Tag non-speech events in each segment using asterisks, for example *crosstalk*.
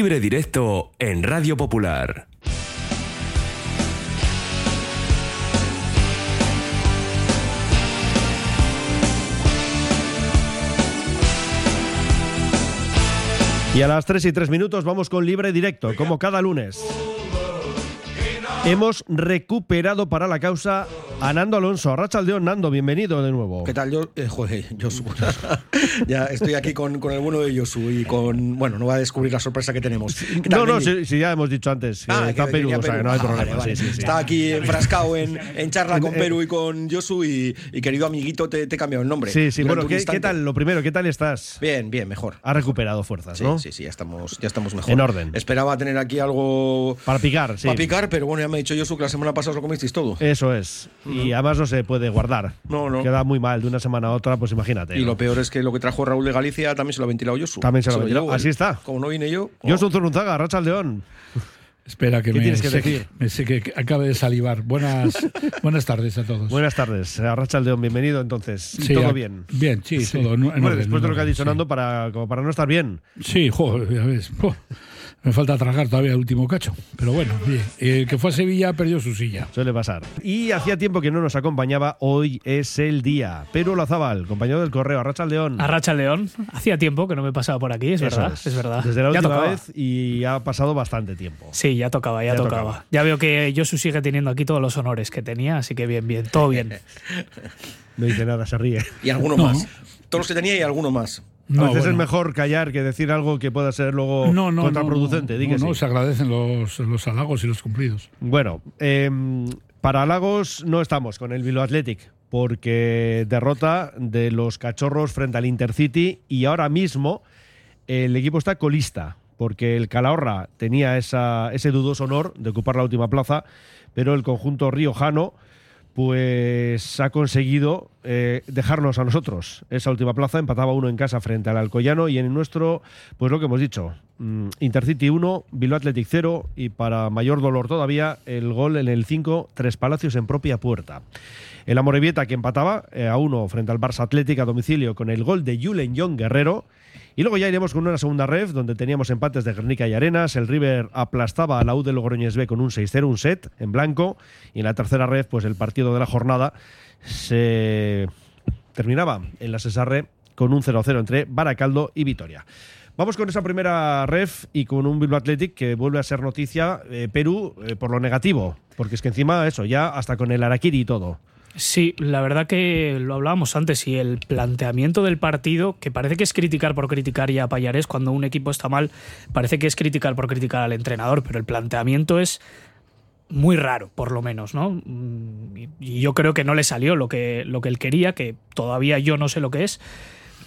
Libre directo en Radio Popular. Y a las 3 y 3 minutos vamos con libre directo, como cada lunes. Hemos recuperado para la causa a Nando Alonso. Rachaldeón, Nando, bienvenido de nuevo. ¿Qué tal? Yo, eh, joder, Josu. *laughs* ya estoy aquí con, con, el bueno de Josu y con. Bueno, no va a descubrir la sorpresa que tenemos. No, no, si, si, ya hemos dicho antes. Ah, está que Perú, o sea, que no hay Ah, problema. vale, vale. Sí, sí, sí. Está aquí enfrascado en, en charla con Eh, Perú y con Josu y, y querido amiguito, te, te he cambiado el nombre. Sí, sí, bueno, ¿qué, qué tal? Lo primero, ¿qué tal estás? Bien, bien, mejor. Has recuperado fuerzas, Sí, ¿no? sí, sí, ya estamos, ya estamos mejor. En orden. Esperaba tener aquí algo Para picar, sí. para picar, pero bueno, ya me ha dicho Josu que la semana pasada os lo comisteis todo. Eso es. Y además no se puede guardar. No, no. Queda muy mal de una semana a otra, pues imagínate. Y ¿no? lo peor es que lo que trajo Raúl de Galicia también se lo ha ventilado Josu. También se lo ha ventilado. Así está. Como no vine yo. Yo soy Zurunzaga, Rachaldeón. Espera que ¿Qué me, tienes que decir? me seque, que acabe de salivar. Buenas, *laughs* buenas tardes a todos. Buenas tardes, a Rachaldeón, bienvenido entonces. Sí, ¿Todo a- bien? Bien, sí, todo. en- en Bueno, orden, después de lo que ha dicho sí. Nando, para, como para no estar bien. Sí, joder, ya ves. Me falta tragar todavía el último cacho. Pero bueno, *laughs* bien. El que fue a Sevilla perdió su silla. Suele pasar. Y hacía tiempo que no nos acompañaba, hoy es el día. Pero Olazábal, compañero del correo, Arrachaldeón. Arracha León. Hacía tiempo que no me pasaba por aquí, es Eso verdad. Es. verdad. Desde la ya última tocaba. vez y ha pasado bastante tiempo. Sí, ya tocaba, ya, Ya tocaba. tocaba. Ya veo que Josu sigue teniendo aquí todos los honores que tenía, así que bien, bien, todo bien. *laughs* No dice nada, se ríe. Y alguno No. más. Todos los que tenía y alguno más. No, a veces bueno. es mejor callar que decir algo que pueda ser luego no, no, contraproducente. No, no, se agradecen los, los halagos y los cumplidos. Bueno, em, para Lagos no estamos con el Bilbao Athletic porque derrota de los cachorros frente al Intercity y ahora mismo el equipo está colista porque el Calahorra tenía esa- ese dudoso honor de ocupar la última plaza, pero el conjunto riojano pues ha conseguido eh, dejarnos a nosotros esa última plaza. Empataba uno en casa frente al Alcoyano y en nuestro, pues lo que hemos dicho, mm, Intercity 1, Bilbao Athletic 0 y para mayor dolor todavía el gol en el 5, Tres Palacios en propia puerta. El Amorebieta que empataba eh, a uno frente al Barça Athletic a domicilio con el gol de Julen John Guerrero. Y luego ya iremos con una segunda ref donde teníamos empates de Guernica y Arenas. El River aplastaba a la U de Logroñés B con un 6-0, un set en blanco. Y en la tercera ref, pues el partido de la jornada se terminaba en la Cesarre con un 0-0 entre Baracaldo y Vitoria. Vamos con esa primera ref y con un Bilbao Athletic que vuelve a ser noticia eh, Perú eh, por lo negativo, porque es que encima eso, ya hasta con el Araquiri y todo. Sí, la verdad que lo hablábamos antes y el planteamiento del partido, que parece que es criticar por criticar ya a Payarés cuando un equipo está mal, parece que es criticar por criticar al entrenador, pero el planteamiento es muy raro, por lo menos, ¿no? Mm, Y y yo creo que no le salió lo que, lo que él quería, que todavía yo no sé lo que es.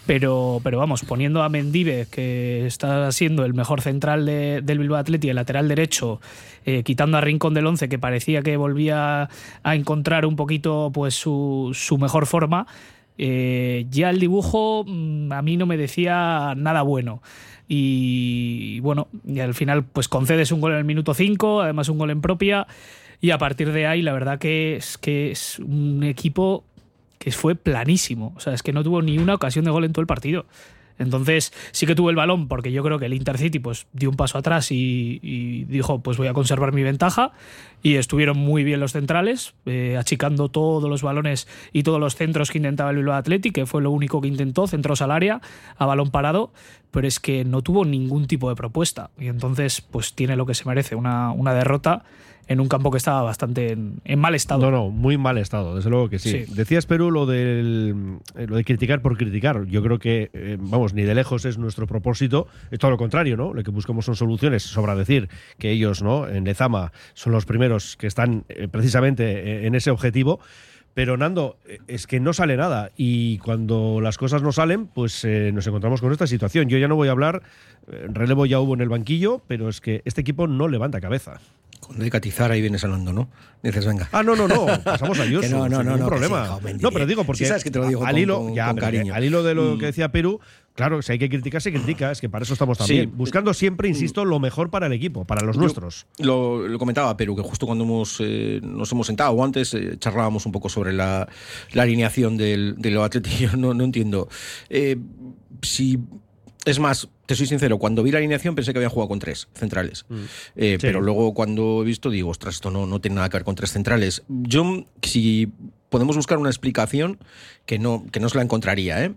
Pero, pero vamos, poniendo a Mendive, que está siendo el mejor central de- del Bilbao Athletic, el lateral derecho, eh, quitando a Rincón del 11, que parecía que volvía a encontrar un poquito pues su, su mejor forma, eh, ya el dibujo mm, a mí no me decía nada bueno. Y bueno, y al final pues concedes un gol en el minuto 5, además un gol en propia, y a partir de ahí la verdad que es que es un equipo que fue planísimo. O sea, es que no tuvo ni una ocasión de gol en todo el partido. Entonces, sí que tuvo el balón, porque yo creo que el Intercity pues, dio un paso atrás y, dijo, pues voy a conservar mi ventaja. Y estuvieron muy bien los centrales, eh, achicando todos los balones y todos los centros que intentaba el Bilbao Athletic, que fue lo único que intentó, centros al área, a balón parado, pero es que no tuvo ningún tipo de propuesta. Y entonces, pues tiene lo que se merece, una, una derrota en un campo que estaba bastante en, en mal estado. No, no, muy mal estado, desde luego que sí. Sí. Decías, Perú, lo, del, eh, lo de criticar por criticar. Yo creo que, eh, vamos, ni de lejos es nuestro propósito. Es todo lo contrario, ¿no? Lo que buscamos son soluciones. Sobra decir que ellos, ¿no? En Lezama son los primeros que están eh, precisamente en ese objetivo. Pero Nando, es que no sale nada y cuando las cosas no salen, pues eh, nos encontramos con esta situación. Yo ya no voy a hablar, relevo ya hubo en el banquillo, pero es que este equipo no levanta cabeza. Catizar ahí vienes hablando, ¿no? Dices, venga. Ah, no, no, no. Pasamos a. *laughs* Que no, no, sin no, no, problema. sí, no, pero digo porque Sí sabes que te lo digo al con- hilo, con- ya, con cariño. al hilo de lo Mm. que decía Perú, claro, si hay que criticar, se critica. Es que para eso estamos Sí. también. Buscando siempre, insisto, lo mejor para el equipo, para los Yo- nuestros. Lo, lo comentaba Perú, que justo cuando hemos, eh, nos hemos sentado o antes eh, charlábamos un poco sobre la, la alineación del, del Athletic. *laughs* Yo no, no entiendo. Eh, si Es más, te soy sincero, cuando vi la alineación pensé que habían jugado con tres centrales. Mm. Eh, Pero luego cuando he visto digo, ostras, esto no, no tiene nada que ver con tres centrales. Yo, si podemos buscar una explicación, que no, que no se la encontraría, ¿eh?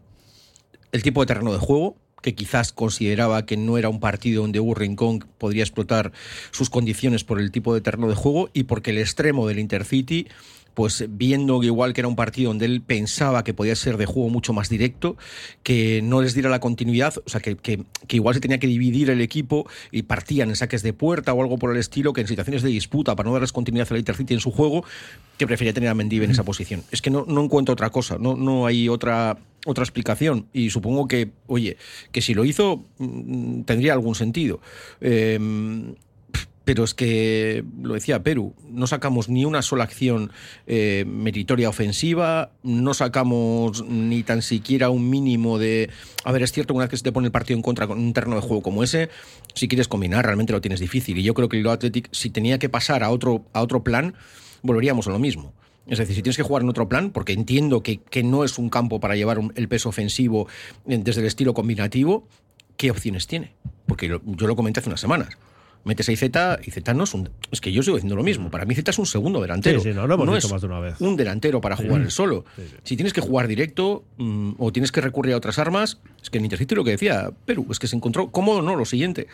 El tipo de terreno de juego, que quizás consideraba que no era un partido donde Hugo Rincón podría explotar sus condiciones por el tipo de terreno de juego y porque el extremo del Intercity pues viendo que igual que era un partido donde él pensaba que podía ser de juego mucho más directo, que no les diera la continuidad, o sea, que, que, que, igual se tenía que dividir el equipo y partían en saques de puerta o algo por el estilo, que en situaciones de disputa, para no darles continuidad al Intercity en su juego, que prefería tener a Mendive en esa posición. Es que no, no encuentro otra cosa, no, no hay otra otra explicación y supongo que, oye, que si lo hizo mm, tendría algún sentido. Eh, pero es que, lo decía Perú, no sacamos ni una sola acción eh, meritoria ofensiva, no sacamos ni tan siquiera un mínimo de... A ver, es cierto una vez que se te pone el partido en contra con un terreno de juego como ese, si quieres combinar realmente lo tienes difícil. Y yo creo que el Athletic, si tenía que pasar a otro, a otro plan, volveríamos a lo mismo. Es decir, si tienes que jugar en otro plan, porque entiendo que, que no es un campo para llevar un, el peso ofensivo desde el estilo combinativo, ¿qué opciones tiene? Porque lo, yo lo comenté hace unas semanas metes ahí Z y Z no es un. Es que yo sigo diciendo lo mismo. Para mí Z es un segundo delantero. Sí, sí, no, lo hemos no dicho es más de una vez. un delantero para jugar el solo. Si tienes que jugar directo mm, o tienes que recurrir a otras armas, es que en Intercity lo que decía Perú, es que se encontró cómodo, no, lo siguiente.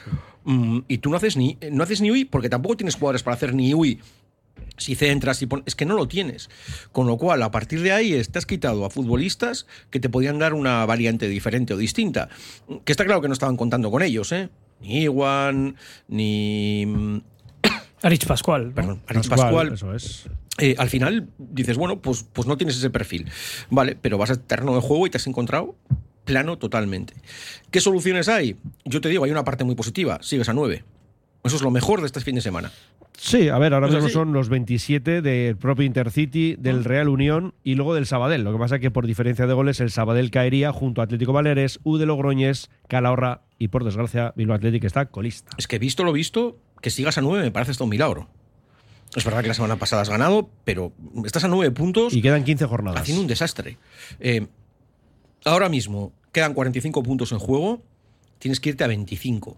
Mm, y tú no haces ni no haces ni UI porque tampoco tienes jugadores para hacer ni UI si centras y pones, es que no lo tienes. Con lo cual, a partir de ahí, estás quitado a futbolistas que te podían dar una variante diferente o distinta. Que está claro que no estaban contando con ellos, ¿eh? Ni Iwan, ni. Arich Pascual. ¿no? Perdón, Arich Pascual. Eso es. Eh, al final dices, bueno, pues, pues no tienes ese perfil. Vale, pero vas al terreno de juego y te has encontrado plano totalmente. ¿Qué soluciones hay? Yo te digo, hay una parte muy positiva. Sigues a 9. Eso es lo mejor de este fin de semana. Sí, a ver, ahora ¿Es mismo son los 27 del propio Intercity, del Real Unión y luego del Sabadell. Lo que pasa es que por diferencia de goles el Sabadell caería junto a Atlético Baleares, U de Logroñés, Calahorra y por desgracia Bilbao Athletic está colista. Es que visto lo visto, que sigas a 9 me parece esto un milagro. Es verdad que la semana pasada has ganado, pero estás a 9 puntos Y quedan 15 jornadas. haciendo un desastre. Eh, ahora mismo quedan 45 puntos en juego, tienes que irte a 25.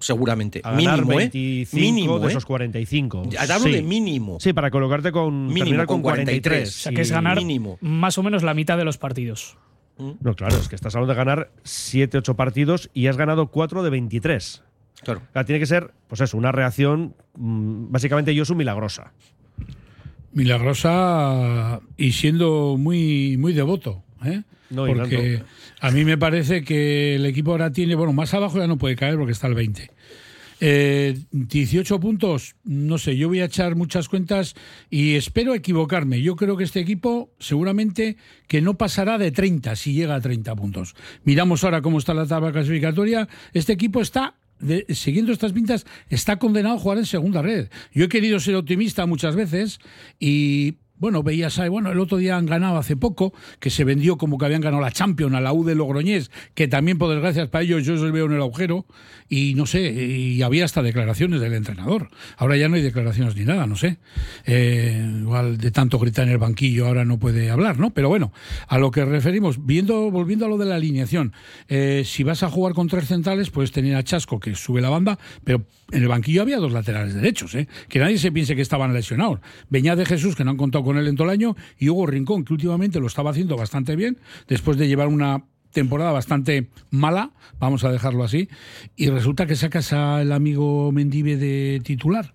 Seguramente. a ganar mínimo, 25 ¿eh? Mínimo, de ¿eh? esos 45. Ya te hablo Sí. de mínimo. Sí, para colocarte con Mínimo, terminar con con 43. 43. O sea, que es ganar mínimo. más o menos la mitad de los partidos. No, claro, es que estás hablando de ganar 7, 8 partidos y has ganado 4 de 23. Claro. O sea, tiene que ser, pues eso, una reacción mm, básicamente yo soy milagrosa. Milagrosa y siendo muy, muy devoto. ¿Eh? No, porque a mí me parece que el equipo ahora tiene, bueno, más abajo ya no puede caer porque está el 20. Eh, 18 puntos, no sé, yo voy a echar muchas cuentas y espero equivocarme. Yo creo que este equipo seguramente que no pasará de 30 si llega a 30 puntos. Miramos ahora cómo está la tabla clasificatoria. Este equipo está de- siguiendo estas pintas, está condenado a jugar en segunda red. Yo he querido ser optimista muchas veces y. Bueno, veías ahí, bueno, el otro día han ganado hace poco, que se vendió como que habían ganado la Champions a la U de Logroñés, que también, por desgracia, para ellos yo os veo en el agujero, y no sé, y había hasta declaraciones del entrenador. Ahora ya no hay declaraciones ni nada, no sé. Eh, igual de tanto gritar en el banquillo ahora no puede hablar, ¿no? Pero bueno, a lo que referimos, viendo, volviendo a lo de la alineación, eh, si vas a jugar con tres centrales, puedes tener a Chasco que sube la banda, pero en el banquillo había dos laterales derechos, ¿eh? que nadie se piense que estaban lesionados. Beñá de Jesús, que no han contado con él en todo el año, y Hugo Rincón, que últimamente lo estaba haciendo bastante bien, después de llevar una temporada bastante mala, vamos a dejarlo así, y resulta que sacas al amigo Mendive de titular.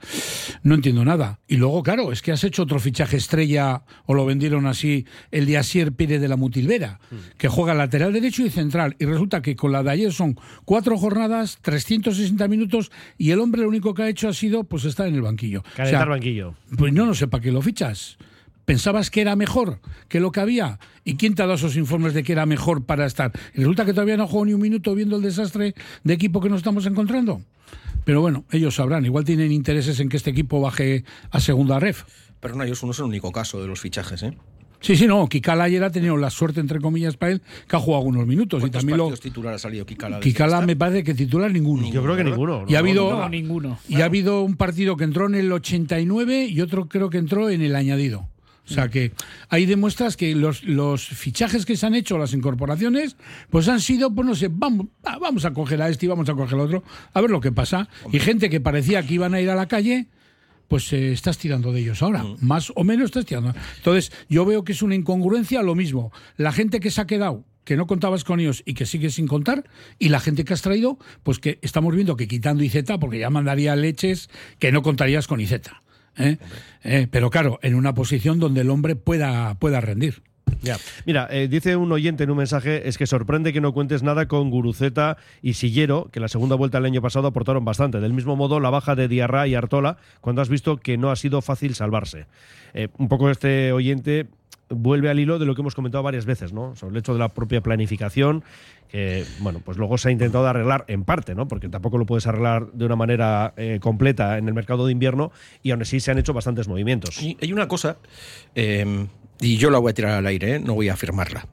No entiendo nada. Y luego, claro, es que has hecho otro fichaje estrella, o lo vendieron así, el de Asier Pérez de la Mutilvera, que juega lateral derecho y central. Y resulta que con la de ayer son cuatro jornadas, 360 minutos, y el hombre lo único que ha hecho ha sido, pues, estar en el banquillo. O sea, Calentar banquillo. pues no, no sé para qué lo fichas. ¿Pensabas que era mejor que lo que había? ¿Y quién te ha dado esos informes de que era mejor para estar? Y resulta que todavía no juego ni un minuto viendo el desastre de equipo que nos estamos encontrando. Pero bueno, ellos sabrán. Igual tienen intereses en que este equipo baje a segunda ref. Pero no, ellos no es el único caso de los fichajes, ¿eh? Sí, sí, no. Kikala ayer ha tenido la suerte, entre comillas, para él, que ha jugado algunos minutos. Y ¿Cuántos también lo. partidos titular ha salido Kikala? Kikala me parece que titular ninguno. Yo creo que ninguno. Y ha habido- No, ninguno. Y ha habido un partido que entró en el 89 y otro creo que entró en el añadido. O sea que ahí demuestras que los, los fichajes que se han hecho, las incorporaciones, pues han sido, pues no sé, vamos, va- vamos a coger a este y vamos a coger al otro, a ver lo que pasa. Y gente que parecía que iban a ir a la calle, pues eh, estás tirando de ellos ahora. Más o menos estás tirando. Entonces, yo veo que es una incongruencia lo mismo. La gente que se ha quedado, que no contabas con ellos y que sigue sin contar, y la gente que has traído, pues que estamos viendo que quitando IZ, porque ya mandaría leches que no contarías con IZ. ¿Eh? Eh, pero claro, en una posición donde el hombre pueda, pueda rendir. Ya. Mira, eh, dice un oyente en un mensaje, es que sorprende que no cuentes nada con Guruceta y Sillero, que la segunda vuelta del año pasado aportaron bastante. Del mismo modo, la baja de Diarra y Artola, cuando has visto que no ha sido fácil salvarse. Eh, un poco este oyente vuelve al hilo de lo que hemos comentado varias veces, ¿no? Sobre el hecho de la propia planificación, que, bueno, pues luego se ha intentado arreglar en parte, ¿no? Porque tampoco lo puedes arreglar de una manera eh, completa en el mercado de invierno y aún así se han hecho bastantes movimientos. Y hay una cosa, eh, y yo la voy a tirar al aire, ¿eh? no voy a afirmarla.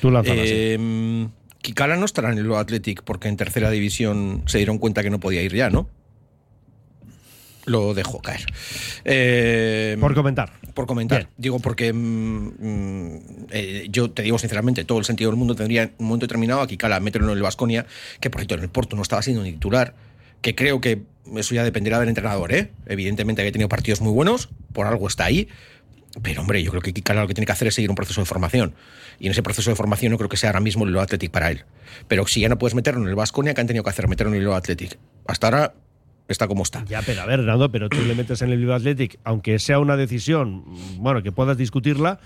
Tú lánzala, sí. Eh, Kikala no estará en el Athletic porque en tercera división se dieron cuenta que no podía ir ya, ¿no? Lo dejo caer. Eh, Por comentar. por comentar. Bien. Digo, porque mm, mm, eh, yo te digo sinceramente, todo el sentido del mundo tendría en un momento determinado a Kikala meterlo en el Vasconia, que por cierto en el Porto no estaba siendo ni titular, que creo que eso ya dependerá del entrenador, ¿eh? Evidentemente había tenido partidos muy buenos, por algo está ahí. Pero hombre, yo creo que Kikala lo que tiene que hacer es seguir un proceso de formación. Y en ese proceso de formación no creo que sea ahora mismo el Athletic para él. Pero si ya no puedes meterlo en el Vasconia, ¿qué han tenido que hacer? Meterlo en el Athletic. Hasta ahora está como está. Ya, pero a ver, Hernando, pero tú le metes en el Bilbao Athletic, aunque sea una decisión, bueno, que puedas discutirla,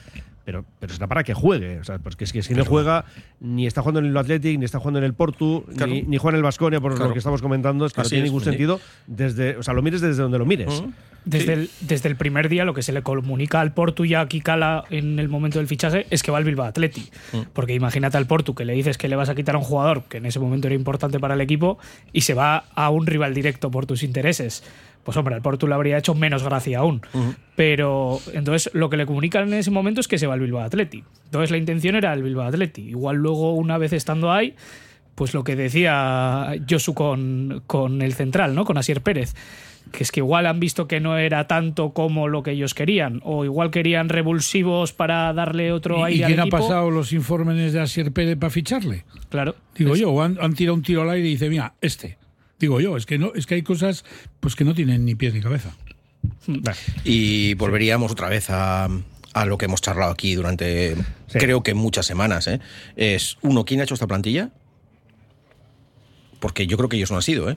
pero, pero será para que juegue. O sea, porque es que si no juega, ni está jugando en el Bilbao Athletic, ni está jugando en el Portu, Claro. ni, ni juega en el Vasconia, por Claro. lo que estamos comentando, es que no tiene es, ningún sí. sentido. Desde, o sea, lo mires desde donde lo mires. Desde, el, desde el primer día lo que se le comunica al Portu y a Kikala en el momento del fichaje es que va al Bilbao Atleti. Porque imagínate al Portu que le dices que le vas a quitar a un jugador que en ese momento era importante para el equipo y se va a un rival directo por tus intereses. Pues hombre, al Portu le habría hecho menos gracia aún. Pero entonces lo que le comunican en ese momento es que se va al Bilbao Atleti. Entonces la intención era el Bilbao Atleti. Igual luego una vez estando ahí, pues lo que decía Josu con, con el central, ¿no? Con Asier Pérez. Que es que igual han visto que no era tanto como lo que ellos querían. O igual querían revulsivos para darle otro ¿Y, aire y al quién ha pasado los informes de Asier Pérez para ficharle? Claro. Digo Es- yo, o han, han tirado un tiro al aire y dice, mira, este. Digo yo, es que no, es que hay cosas pues que no tienen ni pies ni cabeza. Y volveríamos otra vez a, a lo que hemos charlado aquí durante, Sí. creo que muchas semanas. ¿eh? Es, uno, ¿quién ha hecho esta plantilla? Porque yo creo que ellos no han sido, ¿eh?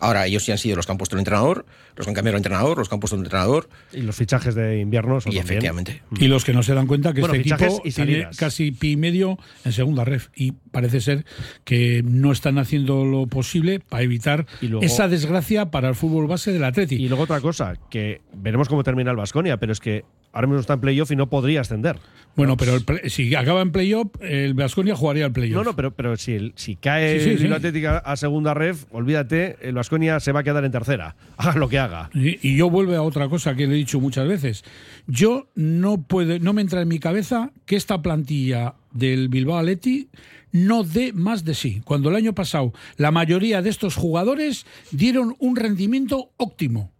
Ahora, ellos sí han sido los que han puesto el entrenador, los que han cambiado el entrenador, los que han puesto el entrenador, Y los fichajes de invierno son y también. efectivamente. Y los que no se dan cuenta que Bueno, este equipo y tiene casi pi y medio en segunda ref. Y parece ser que no están haciendo lo posible para evitar Y luego- esa desgracia para el fútbol base del Atleti. Y luego otra cosa, que veremos cómo termina el Vasconia, pero es que ahora mismo está en playoff y no podría ascender. bueno, pero el play- si acaba en playoff, el Vasconia jugaría el playoff. No, no, pero, pero si, el- si cae Sí, sí. Athletic a, segunda ref, olvídate, el Vasconia se va a quedar en tercera. *laughs* Haga lo que haga. Y, y yo vuelvo a otra cosa que le he dicho muchas veces. Yo no puedo, no me entra en mi cabeza que esta plantilla del Bilbao Athletic no dé más de sí. Cuando el año pasado la mayoría de estos jugadores dieron un rendimiento óptimo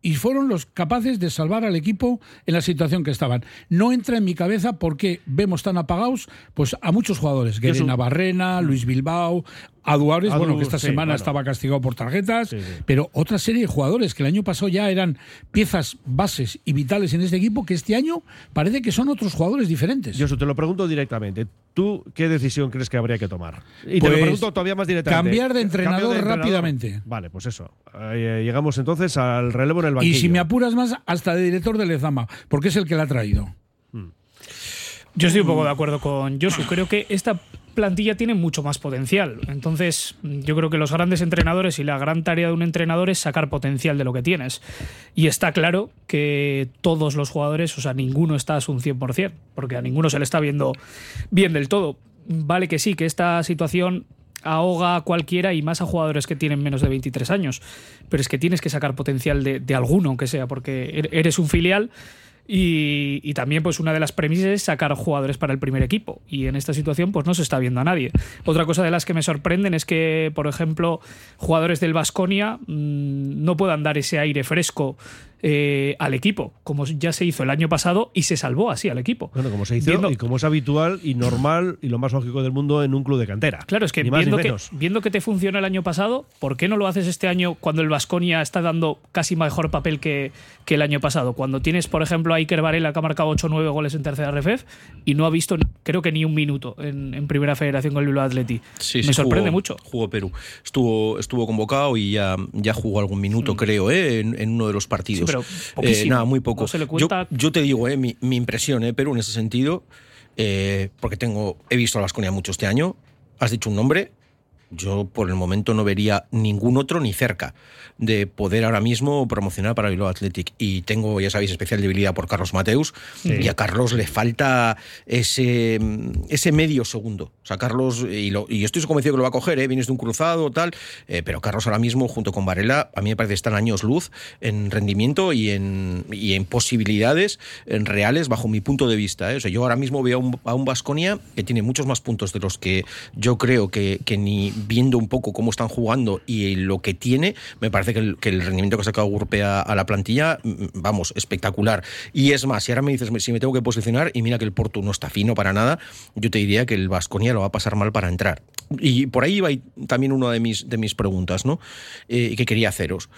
y fueron los capaces de salvar al equipo en la situación que estaban. No entra en mi cabeza por qué vemos tan apagados pues a muchos jugadores, Guerre su- Navarrena, Luis Bilbao, a Duares, Adu, bueno, que esta sí, semana bueno. estaba castigado por tarjetas, Sí, sí. pero otra serie de jugadores que el año pasado ya eran piezas bases y vitales en este equipo, que este año parece que son otros jugadores diferentes. Josu, te lo pregunto directamente. ¿Tú qué decisión crees que habría que tomar? Y te Pues, lo pregunto todavía más directamente. cambiar de entrenador rápidamente. Vale, pues eso. Eh, llegamos entonces al relevo en el banquillo. y si me apuras más, hasta de director de Lezama, porque es el que la ha traído. Yo estoy un poco de acuerdo con Josu. Creo que esta plantilla tiene mucho más potencial. Entonces, yo creo que los grandes entrenadores y la gran tarea de un entrenador es sacar potencial de lo que tienes. Y está claro que todos los jugadores, o sea, ninguno está a un 100%, porque a ninguno se le está viendo bien del todo. Vale que sí, que esta situación ahoga a cualquiera y más a jugadores que tienen menos de 23 años. Pero es que tienes que sacar potencial de, de alguno, aunque sea, porque er- eres un filial y, también, pues, una de las premisas es sacar jugadores para el primer equipo. Y en esta situación, pues, no se está viendo a nadie. Otra cosa de las que me sorprenden es que, por ejemplo, jugadores del Vasconia no puedan dar ese aire fresco eh, al equipo, como ya se hizo el año pasado y se salvó así al equipo. Bueno, como se hizo Viendo- y como es habitual y normal y lo más lógico del mundo en un club de cantera. Claro, es que Ni más ni viendo, que viendo que te funcionó el año pasado, ¿por qué no lo haces este año cuando el Vasconia está dando casi mejor papel que, que el año pasado? Cuando tienes, por ejemplo, a Iker Varela que ha marcado 8 o 9 goles en tercera RFF y no ha visto, creo que ni un minuto en, en primera federación con el Bilbao Atleti. Sí, Me sí, sorprende jugó- mucho. Jugó Perú. Estuvo, estuvo convocado y ya, ya jugó algún minuto, creo, ¿eh? en, en uno de los partidos. Sí, pero Eh, nada, muy poco. No se le yo, cuenta- yo te digo, ¿eh? mi, mi impresión, ¿eh? Perú, en ese sentido, eh, porque tengo, he visto a Vasconia mucho este año. Has dicho un nombre. Yo por el momento no vería ningún otro ni cerca de poder ahora mismo promocionar para Bilbao Athletic. Y tengo, ya sabéis, especial debilidad por Carlos Mateus. Y a Carlos le falta ese, ese medio segundo. O sea, Carlos, y, lo- y yo estoy convencido que lo va a coger, ¿eh? vienes de un cruzado, tal. eh, pero Carlos ahora mismo, junto con Varela, a mí me parece que están años luz en rendimiento y en, y en posibilidades en reales, bajo mi punto de vista. ¿eh? O sea, yo ahora mismo veo a un, a un Baskonia que tiene muchos más puntos de los que yo creo que, que ni viendo un poco cómo están jugando y lo que tiene, me parece que el, rendimiento que ha sacado Gurpe a, a la plantilla, mm, vamos, espectacular. Y es más, si ahora me dices si me tengo que posicionar, y mira que el Porto no está fino para nada, yo te diría que el Vasconia lo va a pasar mal para entrar. Y por ahí va también una de mis, de mis preguntas, ¿no? Eh, que quería haceros.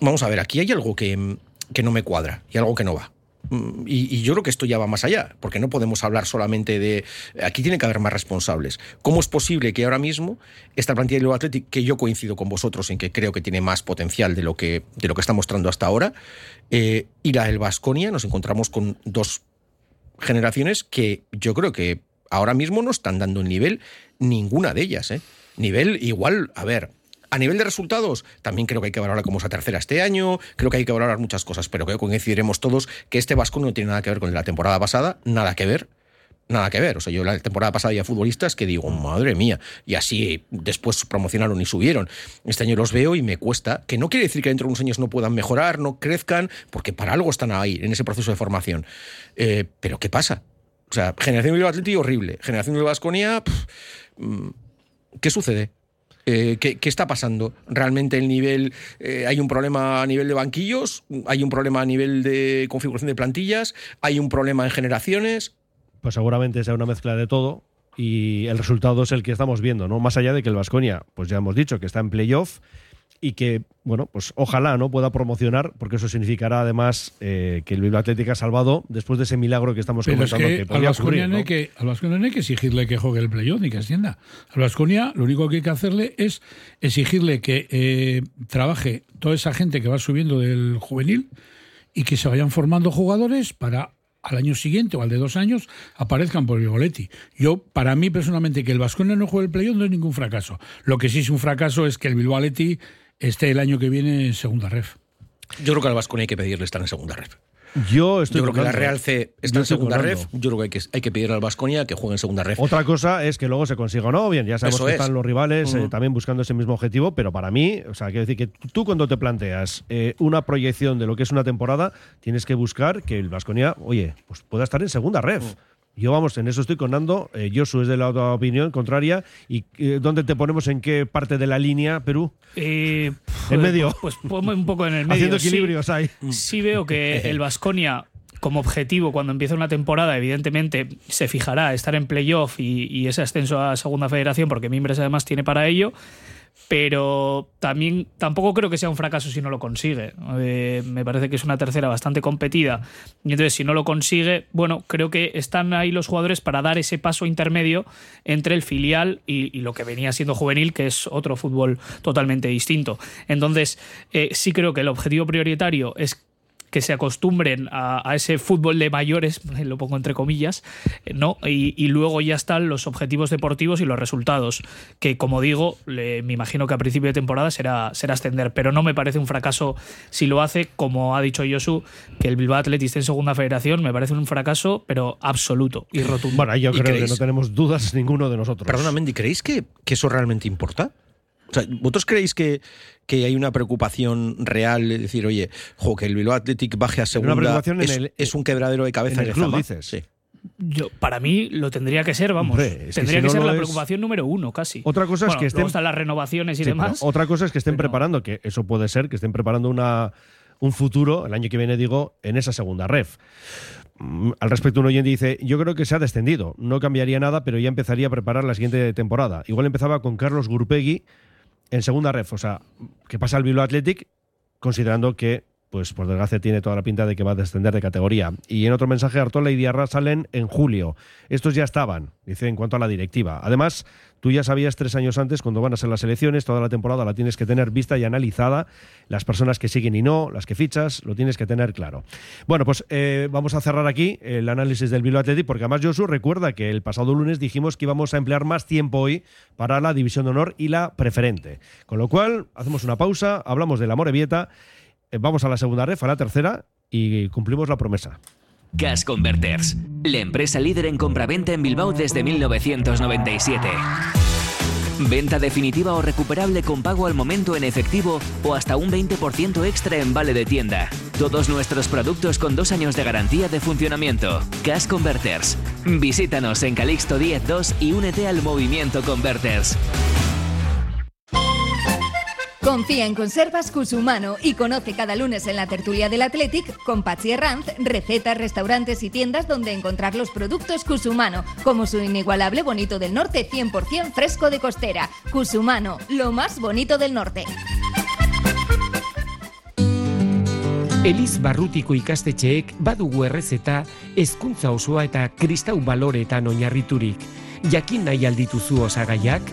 Vamos a ver, aquí hay algo que, que no me cuadra y algo que no va. Mm, Y, yo creo que esto ya va más allá, porque no podemos hablar solamente de... Aquí tiene que haber más responsables. ¿Cómo es posible que ahora mismo esta plantilla de Bilbao Athletic, que yo coincido con vosotros en que creo que tiene más potencial de lo que, de lo que está mostrando hasta ahora, eh, y la del Vasconia, nos encontramos con dos generaciones que yo creo que ahora mismo no están dando el nivel ninguna de ellas. ¿eh? Nivel igual, a ver, a nivel de resultados, también creo que hay que valorar como esa tercera este año, creo que hay que valorar muchas cosas, pero creo que coincidiremos todos que este Vasco no tiene nada que ver con la temporada pasada, nada que ver. Nada que ver. O sea, yo la temporada pasada había futbolistas que digo, madre mía, y así después promocionaron y subieron. Este año los veo y me cuesta, que no quiere decir que dentro de unos años no puedan mejorar, no crezcan, porque para algo están ahí, en ese proceso de formación. Eh, pero ¿qué pasa? O sea, generación Bilbao Atleti horrible. Generación de Vasconia, ¿qué sucede? Eh, ¿qué, está pasando? ¿Realmente el nivel, eh, hay un problema a nivel de banquillos? ¿Hay un problema a nivel de configuración de plantillas? ¿Hay un problema en generaciones? Pues seguramente sea una mezcla de todo y el resultado es el que estamos viendo, ¿no? Más allá de que el Vasconia, pues ya hemos dicho que está en playoff y que, bueno, pues ojalá no pueda promocionar, porque eso significará además eh, que el Bilbao Atlético ha salvado después de ese milagro que estamos Pero es comentando que, que al ocurrir, no hay que, al Baskonia no hay que exigirle que juegue el playoff ni que ascienda. Al Vasconia lo único que hay que hacerle es exigirle que eh, trabaje toda esa gente que va subiendo del juvenil y que se vayan formando jugadores para al año siguiente o al de dos años aparezcan por Vigoletti. Yo, para mí personalmente, que el Vasconia no juegue el playoff no es ningún fracaso. Lo que sí es un fracaso es que el Bilbao esté el año que viene en segunda ref. Yo creo que al Vasconia hay que pedirle estar en segunda red. Yo estoy Yo creo que la. Real C está en segunda. Nando. Yo creo que hay que, hay que pedirle al Vasconia que juegue en segunda red. Otra cosa es que luego se consiga o no, bien, ya sabemos Eso que es. están los rivales eh, también buscando ese mismo objetivo, pero para mí, o sea, quiero decir que tú cuando te planteas eh, una proyección de lo que es una temporada, tienes que buscar que el Vasconia, oye, pues pueda estar en segunda ref. Yo, vamos, en eso estoy con Nando. Eh, Josu es de la otra opinión contraria. ¿Y eh, dónde te ponemos en qué parte de la línea, Perú? Eh, En medio. Pues ponme un poco en el *laughs* medio. Haciendo sí. equilibrios ahí. Sí veo que *laughs* el Vasconia como objetivo cuando empieza una temporada, evidentemente se fijará estar en playoff y, y ese ascenso a segunda federación, porque Mimbres además tiene para ello. Pero también tampoco creo que sea un fracaso si no lo consigue. Eh, me parece que es una tercera bastante competida. Y entonces, si no lo consigue, bueno, creo que están ahí los jugadores para dar ese paso intermedio entre el filial y, lo que venía siendo juvenil, que es otro fútbol totalmente distinto. Entonces, eh, sí creo que el objetivo prioritario es que se acostumbren a, a ese fútbol de mayores, *laughs* lo pongo entre comillas, eh, ¿no? Y, y luego ya están los objetivos deportivos y los resultados, que como digo, le- me imagino que a principio de temporada será, será ascender, pero no me parece un fracaso si lo hace, como ha dicho Josu, que el Bilbao Athletic esté en segunda federación, me parece un fracaso, pero absoluto y rotundo. Bueno, yo ¿Y creo que creéis? no tenemos dudas ninguno de nosotros. Perdona, Mendy, ¿creéis que, que eso realmente importa? O sea, ¿vosotros creéis que, que hay una preocupación real de decir, oye, jo, que el Bilbao Athletic baje a segunda preocupación en es, el- es un quebradero de cabeza en el club, dices. Sí. Yo, para mí lo tendría que ser, vamos. Hombre, es que tendría si que, no ser la es- preocupación número uno, casi. Otra cosa es que estén- luego están las renovaciones y Sí, pero demás. Otra cosa es que estén pero- preparando, que eso puede ser, que estén preparando una, un futuro, el año que viene digo, en esa segunda ref. Mm, al respecto, un oyente dice: Yo creo que se ha descendido. No cambiaría nada, pero ya empezaría a preparar la siguiente temporada. Igual empezaba con Carlos Gurpegui en segunda ref. O sea, que pasa al Bilbao Athletic, considerando que pues por desgracia tiene toda la pinta de que va a descender de categoría. Y en otro mensaje, Artola y Diarra salen en julio. Estos ya estaban, dice, en cuanto a la directiva. Además, tú ya sabías tres años antes cuando van a ser las elecciones, toda la temporada la tienes que tener vista y analizada, las personas que siguen y no, las que fichas, lo tienes que tener claro. Bueno, pues eh, vamos a cerrar aquí el análisis del Bilbao Athletic, porque además Josu recuerda que el pasado lunes dijimos que íbamos a emplear más tiempo hoy para la división de honor y la preferente. Con lo cual, hacemos una pausa, hablamos de la Morevieta vamos a la segunda ref, a la tercera y cumplimos la promesa. Gas Converters, la empresa líder en compraventa en Bilbao desde 1997. Venta definitiva o recuperable con pago al momento en efectivo o hasta un 20% extra en vale de tienda. Todos nuestros productos con dos años de garantía de funcionamiento. Gas Converters. Visítanos en Calixto 102 y únete al movimiento Converters. Confía en Conservas Cusumano y conoce cada lunes en la tertulia del Athletic con Patsy Ranz recetas, restaurantes y tiendas donde encontrar los productos Cusumano, como su inigualable bonito del norte 100% fresco de costera. Cusumano, lo más bonito del norte. Eliz barrutiko ikastetxeek badugu errezeta hezkuntza osoa eta kristau baloretan oinarriturik. Jakin nahi aldituzu osagaiak,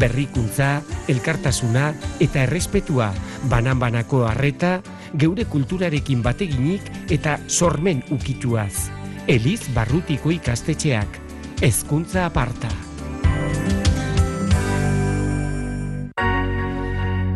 berrikuntza, elkartasuna eta errespetua, banan-banako harreta, geure kulturarekin bateginik eta sormen ukituaz. Eliz barrutiko ikastetxeak, hezkuntza aparta.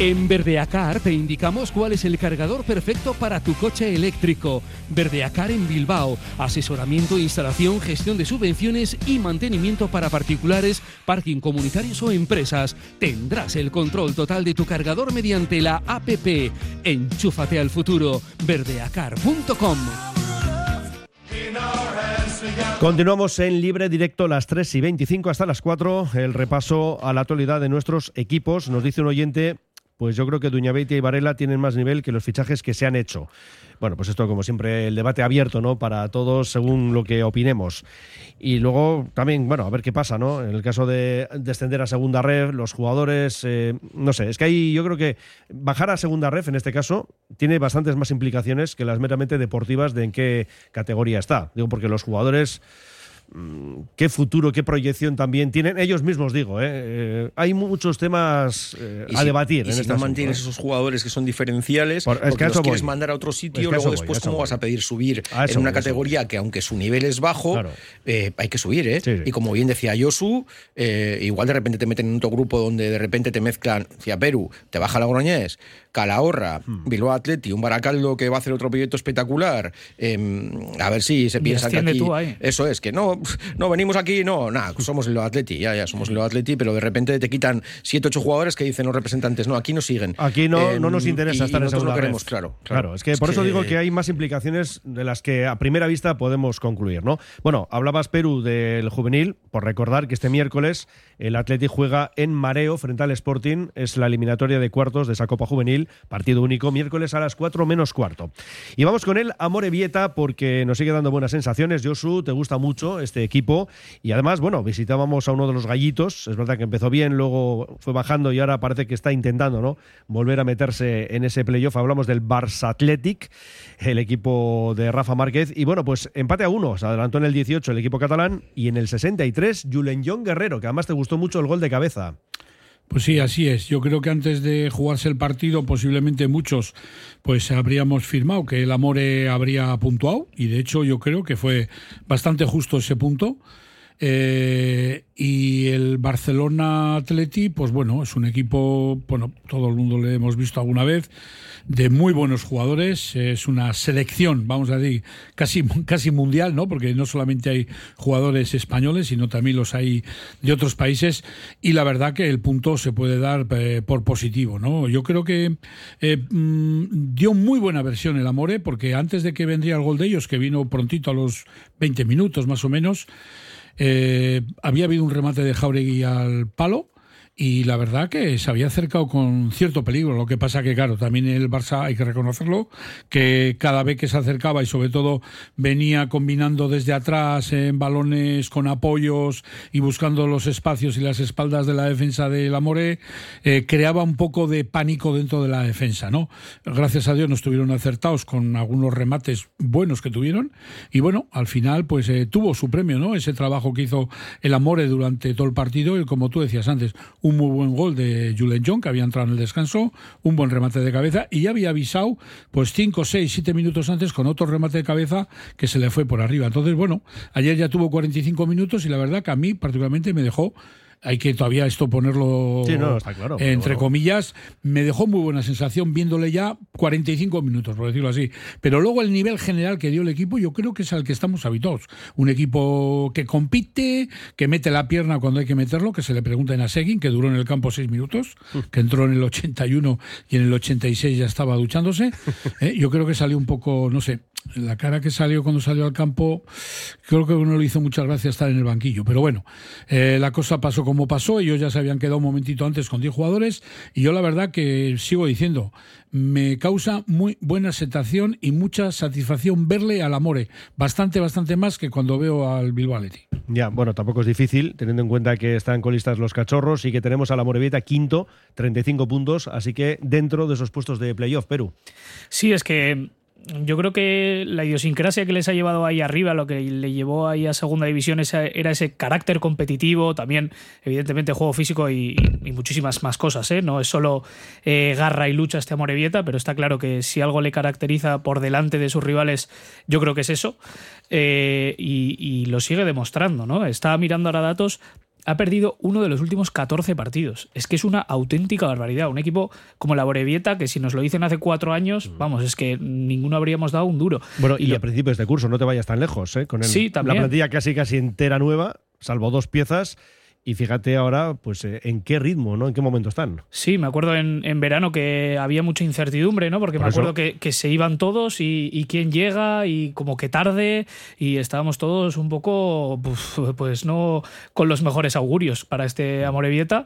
En Verdeacar te indicamos cuál es el cargador perfecto para tu coche eléctrico. Verdeacar en Bilbao. Asesoramiento, instalación, gestión de subvenciones y mantenimiento para particulares, parking comunitarios o empresas. Tendrás el control total de tu cargador mediante la APP. Enchúfate al futuro. Verdeacar.com. Continuamos en libre directo las 3 y 25 hasta las 4. El repaso a la actualidad de nuestros equipos. Nos dice un oyente pues yo creo que Duñabeitia y Varela tienen más nivel que los fichajes que se han hecho. Bueno, pues esto como siempre el debate abierto, ¿no? Para todos según lo que opinemos. Y luego también, bueno, a ver qué pasa, ¿no? En el caso de descender a segunda red, los jugadores, eh, no sé, es que ahí yo creo que bajar a segunda red en este caso tiene bastantes más implicaciones que las meramente deportivas de en qué categoría está. Digo, porque los jugadores qué futuro, qué proyección también tienen ellos mismos, digo. ¿eh? Eh, hay muchos temas eh, a debatir. Y en si este no asunto, mantienes ¿eh? esos jugadores que son diferenciales, Por- es porque que los quieres voy. mandar a otro sitio, Es luego después cómo voy. vas a pedir subir A en una voy, categoría que aunque su nivel es bajo, Claro. eh, hay que subir, ¿eh? Sí, sí. Y como bien decía Josu, eh, igual de repente te meten en otro grupo donde de repente te mezclan Perú, te baja la Groñés, Calahorra, Hmm. Bilbao Atleti, un Baracaldo que va a hacer otro proyecto espectacular, em, a ver si se piensa que aquí... tú ahí. Eso es, que no, *laughs* no venimos aquí, no, nada, somos el Atleti, ya, ya, somos el Atleti, pero de repente te quitan siete, ocho jugadores que dicen los representantes, no, aquí no siguen. Aquí no, Em, no nos interesa y- estar y en nosotros segunda no queremos, claro, Claro, es que por eso digo que hay más implicaciones de las que a primera vista podemos concluir, ¿no? Bueno, hablabas, Perú, del juvenil, por recordar que este miércoles el Atleti juega en Mareo frente al Sporting, es la eliminatoria de cuartos de esa Copa Juvenil, partido único, miércoles a las 4 menos cuarto. Y vamos con el Amore Vieta porque nos sigue dando buenas sensaciones. Josu, te gusta mucho este equipo y además, bueno, visitábamos a uno de los gallitos, es verdad que empezó bien, luego fue bajando y ahora parece que está intentando, ¿no? Volver a meterse en ese playoff. Hablamos del Barça Athletic, el equipo de Rafa Márquez. Y bueno, pues empate a uno. Se adelantó en el 18 el equipo catalán y en el 63 Julen Guerrero, que además te gustó mucho el gol de cabeza. Pues sí, así es. Yo creo que antes de jugarse el partido, posiblemente muchos, pues habríamos firmado que el Amore habría puntuado y de hecho yo creo que fue bastante justo ese punto. Eh, y el Barcelona Atleti, pues bueno, es un equipo, bueno, todo el mundo le hemos visto alguna vez, de muy buenos jugadores. Es una selección, vamos a decir, casi, *laughs* casi mundial, ¿no? Porque no solamente hay jugadores españoles, sino también los hay de otros países. Y la verdad que el punto se puede dar eh, por positivo, ¿no? Yo creo que eh, mm, dio muy buena versión el Amore, porque antes de que vendría el gol de ellos, que vino prontito a los 20 minutos más o menos, eh, había habido un remate de Jauregui al palo y la verdad que se había acercado con cierto peligro. Lo que pasa que, claro, también el Barça hay que reconocerlo, que cada vez que se acercaba y sobre todo venía combinando desde atrás en balones con apoyos y buscando los espacios y las espaldas de la defensa del Amore, eh, creaba un poco de pánico dentro de la defensa, ¿no? Gracias a Dios no estuvieron acertados con algunos remates buenos que tuvieron y bueno, al final pues eh, tuvo su premio, ¿no? Ese trabajo que hizo el Amore durante todo el partido y como tú decías antes, un muy buen gol de Julen John, que había entrado en el descanso, un buen remate de cabeza, y ya había avisado, pues 5, 6, 7 minutos antes con otro remate de cabeza que se le fue por arriba. Entonces, bueno, ayer ya tuvo 45 minutos y la verdad que a mí particularmente me dejó hay que todavía esto ponerlo Sí, no, está claro, entre comillas, me dejó muy buena sensación viéndole ya 45 minutos, por decirlo así. Pero luego el nivel general que dio el equipo, yo creo que es al que estamos habituados. Un equipo que compite, que mete la pierna cuando hay que meterlo, que se le pregunta a Seguin, que duró en el campo seis minutos, que entró en el 81 y en el 86 ya estaba duchándose. *laughs* Eh, Yo creo que salió un poco, no sé, la cara que salió cuando salió al campo, creo que no le hizo muchas gracias estar en el banquillo. Pero bueno, eh, la cosa pasó como pasó. Ellos ya se habían quedado un momentito antes con 10 jugadores. Y yo la verdad que sigo diciendo, me causa muy buena sensación y mucha satisfacción verle al Amore. Bastante, bastante más que cuando veo al Bilbao Athletic. Ya, bueno, tampoco es difícil, teniendo en cuenta que están colistas los cachorros y que tenemos a la Morevieta quinto, 35 puntos, así que dentro de esos puestos de playoff, Perú. Sí, es que yo creo que la idiosincrasia que les ha llevado ahí arriba, lo que le llevó ahí a segunda división, esa- era ese carácter competitivo, también evidentemente juego físico y, muchísimas más cosas. ¿eh? No es solo eh, garra y lucha este Amorebieta, pero está claro que si algo le caracteriza por delante de sus rivales, yo creo que es eso. Eh, y, y lo sigue demostrando. ¿no? Estaba mirando ahora datos, ha perdido uno de los últimos 14 partidos. Es que es una auténtica barbaridad. Un equipo como la Borevieta, que si nos lo dicen hace cuatro años, vamos, es que ninguno habríamos dado un duro. Bueno, y, lo- a principios de curso, no te vayas tan lejos, ¿eh? Con el- Sí, también. la plantilla casi casi entera nueva, salvo dos piezas, y fíjate ahora, pues, eh, en qué ritmo, ¿no? En qué momento están. Sí, me acuerdo en, en verano que había mucha incertidumbre, ¿no? Porque Por me eso. acuerdo que, que se iban todos y, y quién llega y como que tarde y estábamos todos un poco, pues, no con los mejores augurios para este Amorebieta.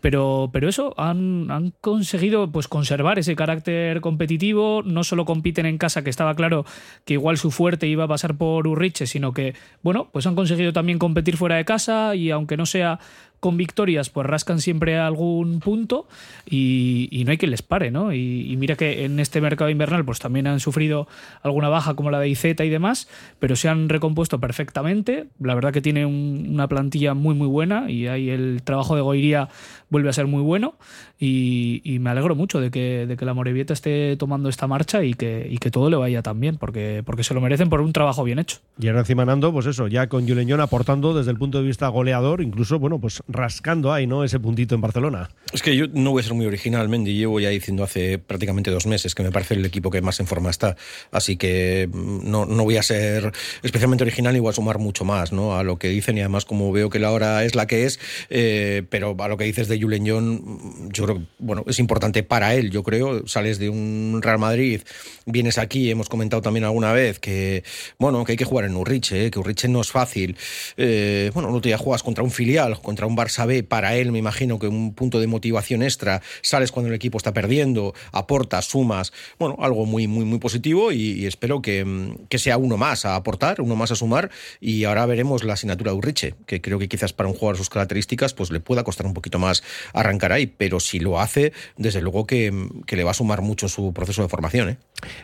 Pero, pero eso, han, han conseguido pues conservar ese carácter competitivo. No solo compiten en casa, que estaba claro que igual su fuerte iba a pasar por Urriche, sino que, bueno, pues han conseguido también competir fuera de casa y aunque no sea con victorias, pues rascan siempre algún punto y, no hay quien les pare, ¿no? Y, mira que en este mercado invernal pues también han sufrido alguna baja como la de IZ y demás, pero se han recompuesto perfectamente. La verdad que tiene un- una plantilla muy muy buena y ahí el trabajo de Goiría vuelve a ser muy bueno y, me alegro mucho de que, de que la Morevieta esté tomando esta marcha y que, y que todo le vaya tan bien, porque, porque se lo merecen por un trabajo bien hecho. Y ahora encima Nando, pues eso, ya con Juleñón aportando desde el punto de vista goleador, incluso, bueno, pues rascando ahí, ¿no? Ese puntito en Barcelona. Es que yo no voy a ser muy original, Mendy. Llevo ya diciendo hace prácticamente dos meses que me parece el equipo que más en forma está. Así que mm, no, no voy a ser especialmente original ni voy a sumar mucho más ¿no? a lo que dicen. Y además, como veo que la hora es la que es, eh, pero a lo que dices de Julen John, mm, yo creo que bueno, es importante para él. Yo creo, sales de un Real Madrid, vienes aquí, hemos comentado también alguna vez que, bueno, que hay que jugar en Urriche, ¿eh? que Urriche no es fácil. Eh, bueno, otro día juegas contra un filial, contra un Barça B. Para él, me imagino que un punto de motivación extra. Sales cuando el equipo está perdiendo, aportas, sumas. Bueno, algo muy, muy, muy positivo y, espero que, mm, que sea uno más a aportar, uno más a sumar. Y ahora veremos la asignatura de Urriche, que creo que quizás para un jugador sus características, pues le pueda costar un poquito más arrancar ahí. Pero si lo hace, desde luego que, que le va a sumar mucho su proceso de formación. ¿eh?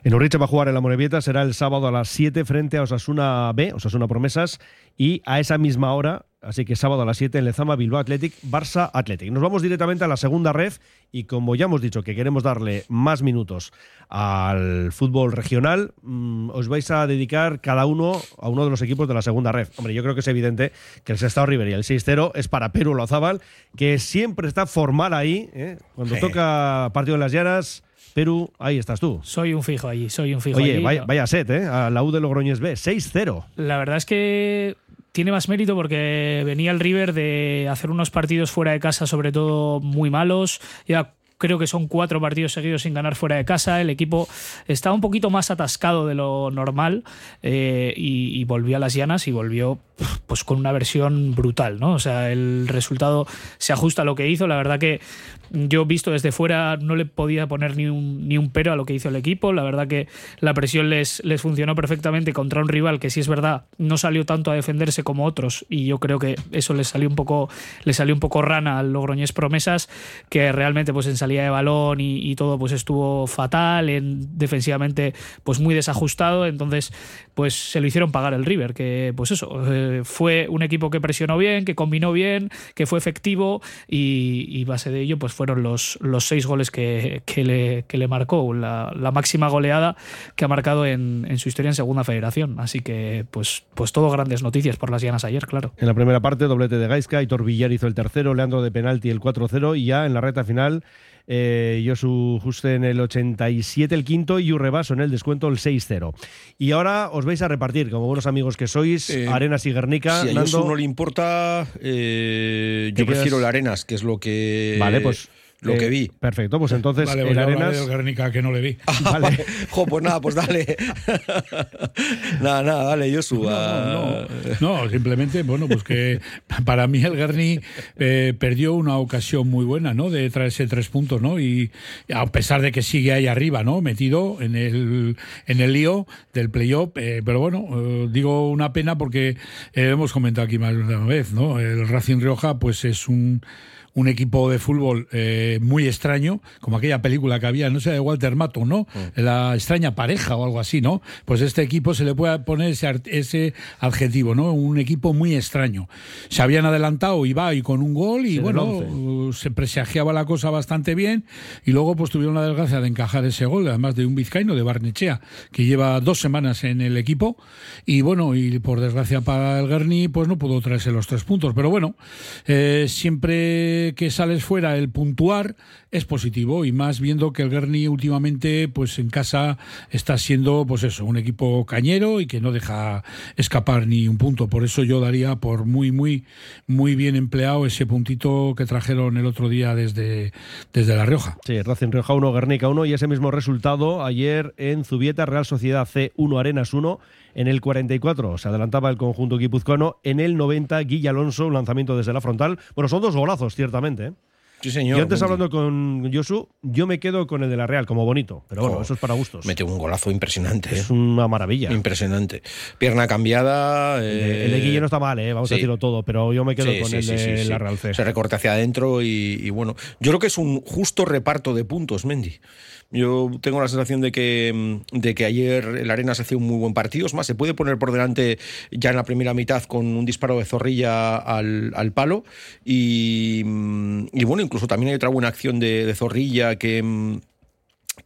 En Urriche va a jugar en la Morevieta, será el sábado a las 7 frente a Osasuna B, Osasuna Promesas, y a esa misma hora Así que sábado a las 7 en Lezama, Bilbao Athletic, Barça Athletic. Nos vamos directamente a la segunda ref y como ya hemos dicho que queremos darle más minutos al fútbol regional, mm, os vais a dedicar cada uno a uno de los equipos de la segunda ref. Hombre, yo creo que es evidente que el Sestao River y el 6-0 es para Perú Lozábal, que siempre está formal ahí. ¿eh? Cuando Sí. toca partido en las llanas, Perú, ahí estás tú. Soy un fijo allí, soy un fijo Oye, allí. vaya, vaya set, ¿eh? A la U de Logroñés B, 6-0. La verdad es que tiene más mérito porque venía el River de hacer unos partidos fuera de casa, sobre todo muy malos. Creo que son cuatro partidos seguidos sin ganar fuera de casa. El equipo estaba un poquito más atascado de lo normal eh, y, volvió a las llanas y volvió pues con una versión brutal, ¿no? O sea, el resultado se ajusta a lo que hizo. La verdad que yo visto desde fuera no le podía poner ni un, ni un pero a lo que hizo el equipo. La verdad que la presión les, les funcionó perfectamente contra un rival que sí es verdad no salió tanto a defenderse como otros y yo creo que eso les salió un poco le salió un poco rana al Logroñés Promesas que realmente pues en salida de balón y, y todo pues estuvo fatal en defensivamente pues muy desajustado. Entonces pues se lo hicieron pagar el River que pues eso eh, fue un equipo que presionó bien que combinó bien que fue efectivo y, y base de ello pues fueron los, los seis goles que, que le, que le marcó la, la máxima goleada que ha marcado en, en su historia en segunda federación. Así que pues pues todo grandes noticias por las llanas ayer claro. En la primera parte, doblete de Gaisca, Hitor Villar hizo el tercero, Leandro de penalti el 4-0 y ya en la reta final, eh, Josu Juste en el 87 el quinto y Urrebaso en el descuento el 6-0. Y ahora os vais a repartir, como buenos amigos que sois, Eh, Arenas y Guernica. Si a Nando. No le importa, eh, ¿Te yo quedas? prefiero el Arenas, que es lo que, Vale, pues. Lo eh, que vi. Perfecto, pues entonces Vale, el pues yo Arenas. Guernica que no le vi. *laughs* Vale. Jo, pues nada, pues dale. *laughs* nada, nada, dale, Josu. ah. No, no, simplemente, bueno, pues que para mí el Guerni eh, perdió una ocasión muy buena, ¿no? De traerse tres puntos, ¿no? Y a pesar de que sigue ahí arriba, ¿no? Metido en el, en el lío del playoff, eh, pero bueno, eh, digo una pena porque eh, hemos comentado aquí más de una vez, ¿no? El Racing Rioja, pues es un un equipo de fútbol eh, muy extraño, como aquella película que había, no sé, de Walter Mato, ¿no? La extraña pareja o algo así, ¿no? Pues este equipo se le puede poner ese, ese adjetivo, ¿no? Un equipo muy extraño. Se habían adelantado Ibai y con un gol y Sí, bueno, uh, se presagiaba la cosa bastante bien y luego pues tuvieron la desgracia de encajar ese gol, además de un vizcaíno de Barnechea, que lleva dos semanas en el equipo y bueno, y por desgracia para el Guerni pues no pudo traerse los tres puntos, pero bueno, eh, siempre que sales fuera el puntuar es positivo y más viendo que el Guerni últimamente pues en casa está siendo pues eso, un equipo cañero y que no deja escapar ni un punto, por eso yo daría por muy muy muy bien empleado ese puntito que trajeron el otro día desde desde La Rioja. Sí, Racing Rioja 1, Guernica 1 y ese mismo resultado ayer en Zubieta, Real Sociedad C 1, Arenas 1. En el 44 se adelantaba el conjunto guipuzcoano. En el 90, Guilla Alonso, un lanzamiento desde la frontal. Bueno, son dos golazos, ciertamente. ¿eh? Sí, señor. Yo antes hablando con Josu, yo me quedo con el de la Real como bonito. Pero bueno, Jo, eso es para gustos. Mete un golazo impresionante. Es eh. una maravilla. Impresionante. Pierna cambiada. El de- eh, el de Guille no está mal, ¿eh? vamos a decirlo todo, pero yo me quedo Sí, con el de la Real C. Se recorte hacia adentro y, y bueno, yo creo que es un justo reparto de puntos, Mendy. Yo tengo la sensación de que, mm, de que ayer el Arena se hace un muy buen partido. Es más, se puede poner por delante ya en la primera mitad con un disparo de zorrilla al, al palo. Y, mm, y bueno, incluso también hay otra buena acción de, de zorrilla que.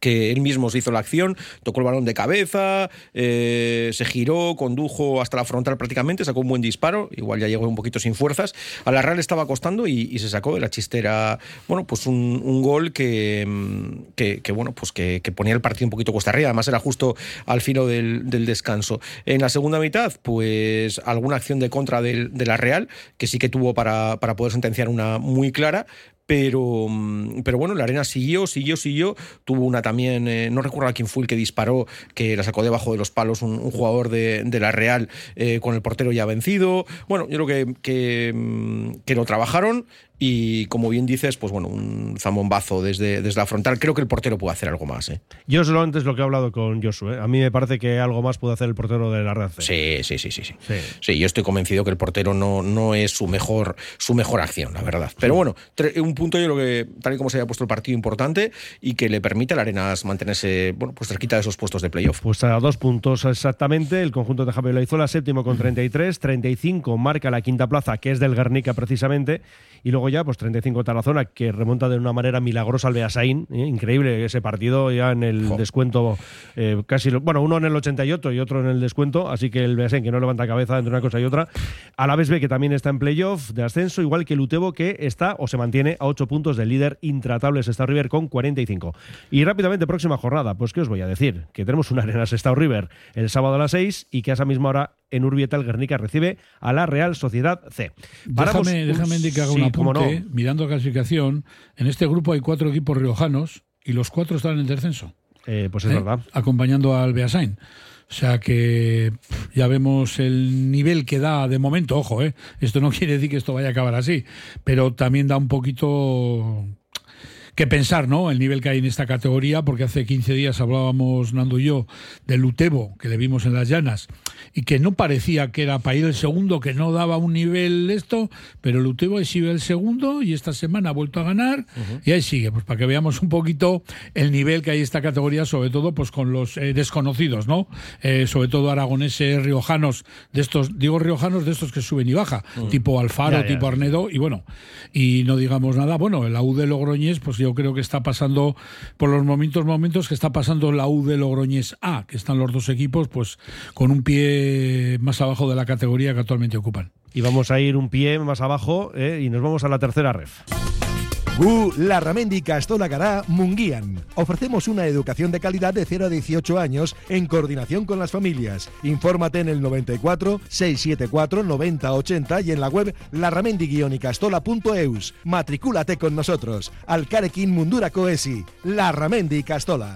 Que él mismo se hizo la acción, tocó el balón de cabeza, eh, se giró, condujo hasta la frontal prácticamente, sacó un buen disparo, igual ya llegó un poquito sin fuerzas. A la Real estaba costando y, se sacó de la chistera, bueno, pues un, gol que, mm, que, que, bueno, pues que, ponía el partido un poquito cuesta arriba, además era justo al filo del, descanso. En la segunda mitad, pues alguna acción de contra de la Real, que sí que tuvo para, para poder sentenciar una muy clara, pero, mm, pero bueno, la arena siguió, siguió, siguió. Tuvo una también, eh, no recuerdo a quién fue el que disparó, que la sacó debajo de los palos un, jugador de, de la Real eh, con el portero ya vencido. Bueno, yo creo que, que, mm, que lo trabajaron y como bien dices, pues bueno, un zambombazo desde, desde la frontal. Creo que el portero puede hacer algo más. ¿eh? Yo solo antes lo que he hablado con Josu, ¿eh? a mí me parece que algo más puede hacer el portero de la C. Sí, sí, sí, sí, sí. Sí. Yo estoy convencido que el portero no, no es su mejor, su mejor acción, la verdad. Pero bueno, un punto, yo creo que, tal y como se haya puesto el partido, importante y que le permite al Arenas mantenerse bueno, pues cerquita de esos puestos de playoff. Pues a dos puntos exactamente. El conjunto de Javier Laizola, séptimo con 33. 35 marca la quinta plaza, que es del Guernica precisamente. Y luego ya, pues 35 Tarazona, que remonta de una manera milagrosa al Beasain. ¿eh? Increíble ese partido, ya en el descuento eh, casi. Bueno, uno en el 88 y otro en el descuento. Así que el Beasain, que no levanta cabeza entre una cosa y otra. A la vez ve que también está en playoff de ascenso, igual que el Utebo, que está o se mantiene a 8 puntos del líder intratables Star River con 45. Y rápidamente, próxima jornada, pues ¿qué os voy a decir? Que tenemos una Arenas Star River el sábado a las 6 y que a esa misma hora en Urbieta el Guernica recibe a la Real Sociedad C. Paramos Déjame, déjame Andy, que haga un sí, no. Mirando la clasificación, en este grupo hay cuatro equipos riojanos y los cuatro están en descenso. Eh, pues es ¿eh? verdad. Acompañando al Beasain. O sea que ya vemos el nivel que da de momento, ojo, ¿eh? esto no *laughs* quiere decir que esto vaya a acabar así, pero también da un poquito que pensar, ¿no? El nivel que hay en esta categoría, porque hace 15 días hablábamos, Nando y yo, del Utebo, que le vimos en las llanas, y que no parecía que era para ir el segundo, que no daba un nivel esto, pero el Utebo ahí sigue el segundo y esta semana ha vuelto a ganar y ahí sigue, pues para que veamos un poquito el nivel que hay en esta categoría, sobre todo pues con los eh, desconocidos, ¿no? Eh, sobre todo aragoneses, riojanos, de estos, digo riojanos, de estos que suben y baja, tipo Alfaro, Ya, ya. tipo Arnedo, y bueno, y no digamos nada, bueno, la U de Logroñés, pues yo creo que está pasando por los momentos, momentos que está pasando la U de Logroñés A, que están los dos equipos, pues con un pie más abajo de la categoría que actualmente ocupan. Y vamos a ir un pie más abajo eh, y nos vamos a la tercera ref. Gu Larramendi Castola Gará Munguían. Ofrecemos una educación de calidad de 0 a 18 años en coordinación con las familias. Infórmate en el 94 674 90 80 y en la web larramendi-castola.eus. Matricúlate con nosotros. Alcarequín Mundura Coesi. Larramendi Castola.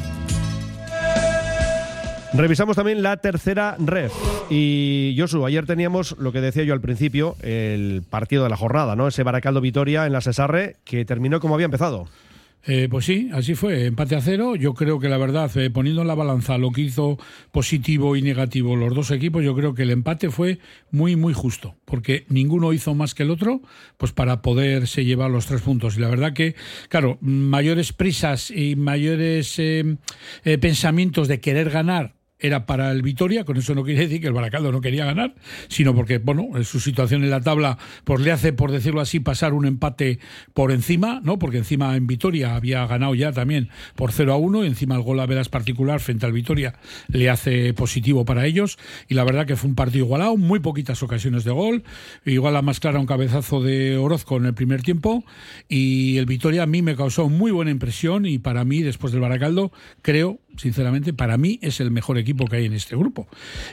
Revisamos también la tercera ref. Y Josu, ayer teníamos lo que decía yo al principio, el partido de la jornada, ¿no? Ese Baracaldo Vitoria en la Cesarre que terminó como había empezado. Eh, pues sí, así fue, empate a cero. Yo creo que la verdad, eh, poniendo en la balanza lo que hizo positivo y negativo los dos equipos, yo creo que el empate fue muy, muy justo, porque ninguno hizo más que el otro, pues para poderse llevar los tres puntos. Y la verdad que, claro, mayores prisas y mayores eh, eh, pensamientos de querer ganar era para el Vitoria, con eso no quiere decir que el Baracaldo no quería ganar, sino porque, bueno, su situación en la tabla pues le hace, por decirlo así, pasar un empate por encima, ¿no? Porque encima en Vitoria había ganado ya también por 0 a 1 y encima el gol a veras particular frente al Vitoria le hace positivo para ellos y la verdad que fue un partido igualado, muy poquitas ocasiones de gol, igual la más clara un cabezazo de Orozco en el primer tiempo y el Vitoria a mí me causó muy buena impresión y para mí después del Baracaldo creo sinceramente, para mí es el mejor equipo que hay en este grupo.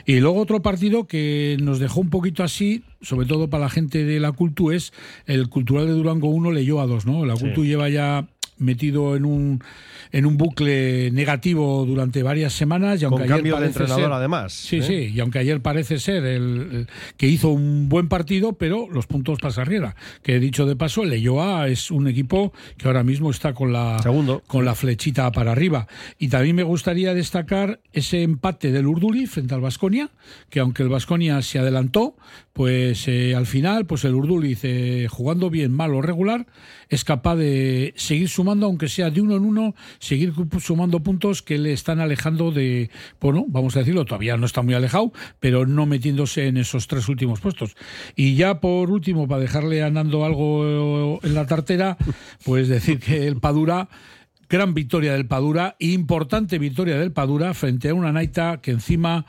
Y luego otro partido que nos dejó un poquito así, sobre todo para la gente de la Cultu, es el Cultural de Durango 1 leyó a 2, ¿no? La Cultu lleva ya metido en un en un bucle negativo durante varias semanas y aunque Con cambio ayer de parece entrenador, ser- además, sí ¿eh? sí y aunque ayer parece ser el, el que hizo un buen partido pero los puntos pasa arriba que he dicho de paso el Leyoa es un equipo que ahora mismo está con la con la flechita para arriba y también me gustaría destacar ese empate del Urduli frente al Vasconia que aunque el Vasconia se adelantó pues eh, al final pues el Urduliz eh, jugando bien mal o regular es capaz de seguir sumando aunque sea de uno en uno seguir sumando puntos que le están alejando de bueno vamos a decirlo todavía no está muy alejado pero no metiéndose en esos tres últimos puestos. Y ya por último para dejarle a algo en la tartera pues decir que el Padura gran victoria del Padura, importante victoria del Padura frente a una Naita que encima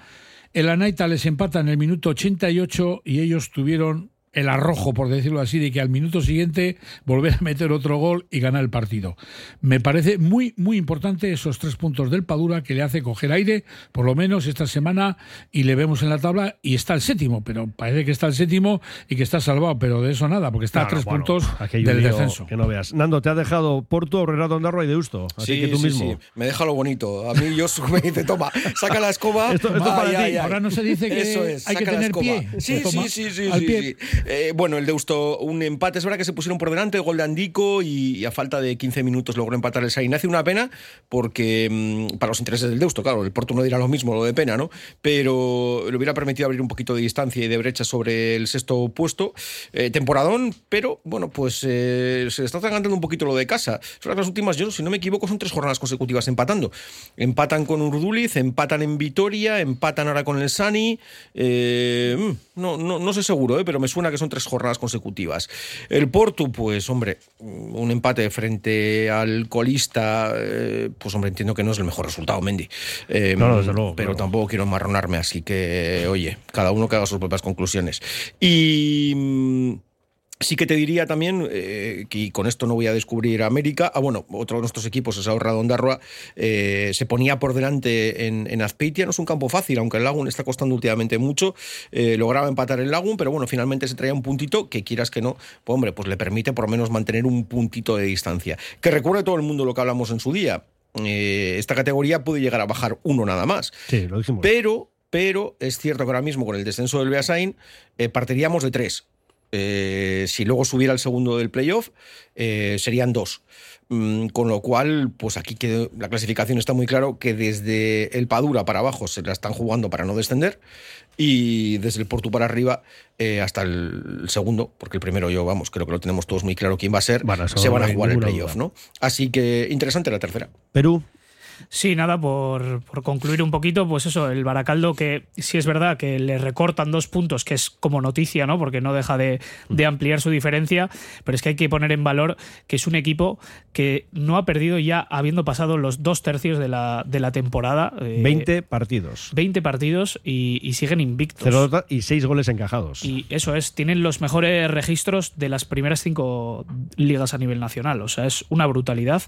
el Anaita les empata en el minuto 88 y ellos tuvieron el arrojo, por decirlo así, de que al minuto siguiente volver a meter otro gol y ganar el partido. Me parece muy, muy importante esos tres puntos del Padura que le hace coger aire, por lo menos esta semana, y le vemos en la tabla y está el séptimo, pero parece que está el séptimo y que está salvado, pero de eso nada, porque está a tres bueno, puntos del descenso. Que no veas. Nando, te ha dejado Porto, Renato Ondarroa y Deusto. Así Sí, que tú sí, mismo. sí. Me deja lo bonito. A mí yo *laughs* me dice, toma, saca la escoba. Esto- esto para Ay, ti. ay, ay. Ahora no se dice que Eso es, hay que tener escoba. pie. Sí, sí, sí, sí, al sí, pie. Eh, bueno, el Deusto, un empate. Es verdad que se pusieron por delante, gol de Andico y, a falta de 15 minutos logró empatar el San Ignacio. Una pena porque mm, para los intereses del Deusto, claro, el Porto no dirá lo mismo, lo de pena, ¿no? Pero le hubiera permitido abrir un poquito de distancia y de brecha sobre el sexto puesto. Eh, temporadón, pero bueno, pues eh, se está atragantando un poquito lo de casa. Que las últimas, yo si no me equivoco, son tres jornadas consecutivas empatando. Empatan con Urduliz, empatan en Vitoria, empatan ahora con el Sani. Mm, no, no, no sé seguro, pero me suena que son tres jornadas consecutivas. El Porto, pues hombre, un empate frente al colista, eh, pues hombre, entiendo que no es el mejor resultado, Mendy. Eh, No, no, desde luego, pero claro. tampoco quiero enmarronarme, así que, oye, cada uno que haga sus propias conclusiones. Y. Sí que te diría también, eh, que y con esto no voy a descubrir América, ah bueno, otro de nuestros equipos es Ahorra Ondarroa, eh, se ponía por delante en, en Azpeitia, no es un campo fácil, aunque el Lagun está costando últimamente mucho, eh, lograba empatar el Lagun, pero bueno, finalmente se traía un puntito que quieras que no, pues hombre, pues le permite por lo menos mantener un puntito de distancia. Que recuerde todo el mundo lo que hablamos en su día, eh, esta categoría puede llegar a bajar uno nada más. Sí, lo dijimos. Pero, pero es cierto que ahora mismo con el descenso del Beasain eh, partiríamos de tres. Eh, si luego subiera el segundo del playoff, eh, serían dos. Mm, con lo cual, pues aquí que la clasificación está muy claro que desde el Padura para abajo se la están jugando para no descender y desde el Porto para arriba eh, hasta el segundo, porque el primero yo, vamos, creo que lo tenemos todos muy claro quién va a ser, se van a jugar el playoff. ¿no? Así que interesante la tercera. Perú. Sí, nada, por, por concluir un poquito, pues eso, el Baracaldo que sí es verdad que le recortan dos puntos, que es como noticia, ¿no? Porque no deja de, de ampliar su diferencia, pero es que hay que poner en valor que es un equipo que no ha perdido ya habiendo pasado los dos tercios de la, de la temporada. eh, 20 partidos. 20 partidos y, y siguen invictos. Cero y 6 goles encajados. Y eso es, tienen los mejores registros de las primeras cinco ligas a nivel nacional. O sea, es una brutalidad.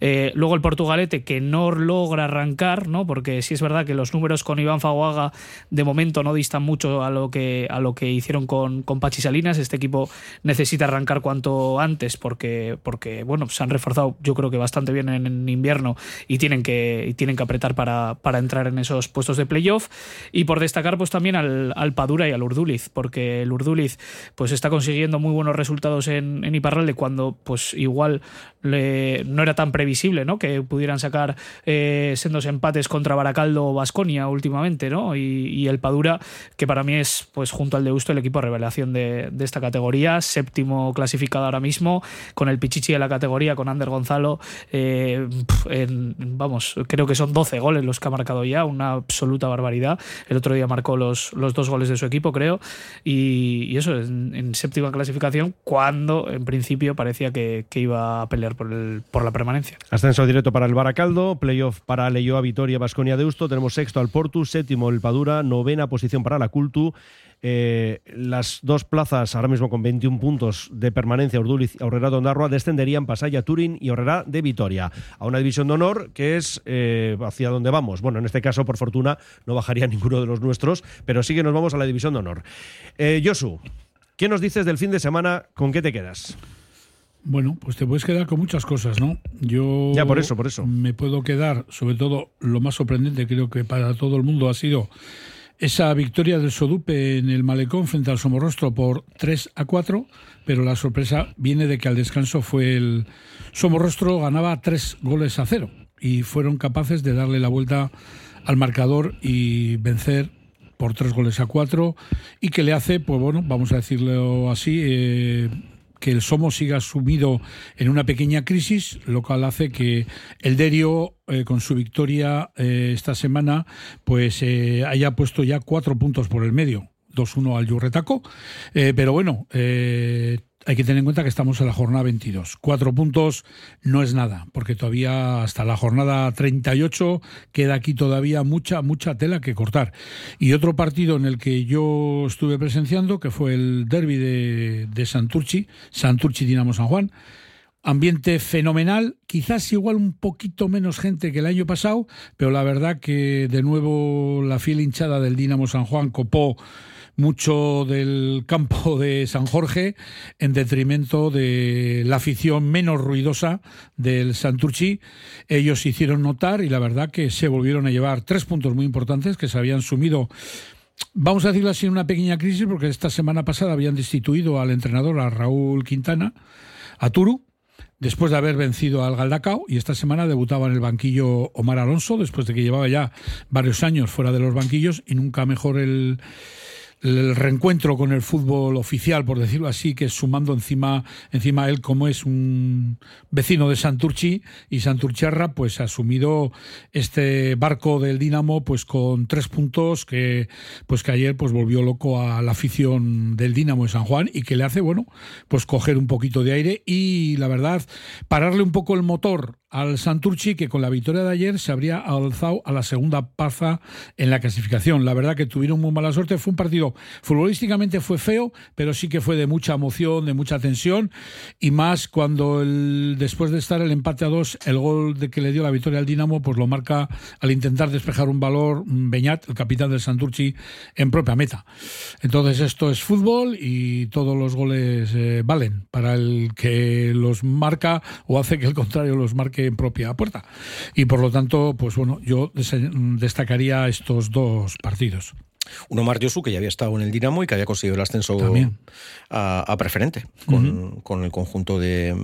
Eh, luego el Portugalete, que no logra arrancar, ¿no? Porque sí es verdad que los números con Iván Faguaga de momento no distan mucho a lo que, a lo que hicieron con, con Pachi Salinas. Este equipo necesita arrancar cuanto antes porque, porque bueno, se han reforzado yo creo que bastante bien en, invierno y tienen que, tienen que apretar para, para entrar en esos puestos de playoff. Y por destacar pues también al, al Padura y al Urduliz, porque el Urduliz pues está consiguiendo muy buenos resultados en, en Iparralde cuando pues igual le- no era tan previsible ¿no? que pudieran sacar eh, sendos empates contra Baracaldo o Basconia últimamente, ¿no? Y, el Padura, que para mí es, pues junto al de Gusto, el equipo revelación de, esta categoría, séptimo clasificado ahora mismo, con el Pichichi de la categoría, con Ander Gonzalo, eh, vamos, creo que son 12 goles los que ha marcado ya, una absoluta barbaridad. El otro día marcó los, dos goles de su equipo, creo, y, eso, en, séptima clasificación, cuando en principio parecía que, iba a pelear por, el, por la permanencia. Ascenso directo para el Baracaldo, playoff para Leyoa Vitoria Basconia Deusto, tenemos sexto al Portu, séptimo el Padura, novena posición para la Cultu. Eh, las dos plazas, ahora mismo con 21 puntos de permanencia, Urduliz y Aurrera de Ondarroa, descenderían Pasaya, Turín y Aurrera de Vitoria, a una división de honor que es eh, hacia donde vamos. Bueno, en este caso, por fortuna, no bajaría *laughs* ninguno de los nuestros, pero sí que nos vamos a la división de honor. Eh, Josu, ¿qué nos dices del fin de semana? ¿Con qué te quedas? Bueno, pues te puedes quedar con muchas cosas, ¿no? Yo ya por eso, por eso. Me puedo quedar, sobre todo lo más sorprendente, creo que para todo el mundo ha sido esa victoria del Sodupe en el Malecón frente al Somorrostro por 3 a 4, pero la sorpresa viene de que al descanso fue el Somorrostro ganaba 3 goles a 0 y fueron capaces de darle la vuelta al marcador y vencer por 3 goles a 4 y que le hace, pues bueno, vamos a decirlo así, eh, que el Somo siga sumido en una pequeña crisis, lo cual hace que el Derio, eh, con su victoria eh, esta semana, pues eh, haya puesto ya cuatro puntos por el medio. 2-1 al Yurretaco. pero bueno, hay que tener en cuenta que estamos en la jornada 22. Cuatro puntos no es nada, porque todavía hasta la jornada 38 queda aquí todavía mucha, mucha tela que cortar. Y otro partido en el que yo estuve presenciando, que fue el derby de, de Santurchi, Santurchi Dinamo San Juan. Ambiente fenomenal, quizás igual un poquito menos gente que el año pasado, pero la verdad que de nuevo la fiel hinchada del Dinamo San Juan copó mucho del campo de San Jorge en detrimento de la afición menos ruidosa del Santurchi. Ellos se hicieron notar y la verdad que se volvieron a llevar tres puntos muy importantes que se habían sumido vamos a decirlo así, una pequeña crisis, porque esta semana pasada habían destituido al entrenador, a Raúl Quintana, a Turu, después de haber vencido al Galdacao, y esta semana debutaba en el banquillo Omar Alonso, después de que llevaba ya varios años fuera de los banquillos, y nunca mejor el el reencuentro con el fútbol oficial, por decirlo así, que sumando encima, encima él como es un vecino de Santurchi y Santurchiarra, pues ha asumido este barco del Dinamo pues con tres puntos que pues que ayer pues volvió loco a la afición del Dinamo de San Juan y que le hace, bueno, pues coger un poquito de aire y la verdad, pararle un poco el motor al Santurchi que con la victoria de ayer se habría alzado a la segunda paza en la clasificación. La verdad que tuvieron muy mala suerte, fue un partido futbolísticamente fue feo, pero sí que fue de mucha emoción, de mucha tensión y más cuando después de estar el empate a dos, el gol de que le dio la victoria al Dinamo, pues lo marca al intentar despejar un valor Beñat, el capitán del Santurchi, en propia meta. Entonces esto es fútbol y todos los goles eh, valen para el que los marca o hace que el contrario los marque en propia puerta. Y por lo tanto, pues bueno, yo destacaría estos dos partidos. Uno Omar Yosu, que ya había estado en el Dinamo y que había conseguido el ascenso a, preferente con, el conjunto de,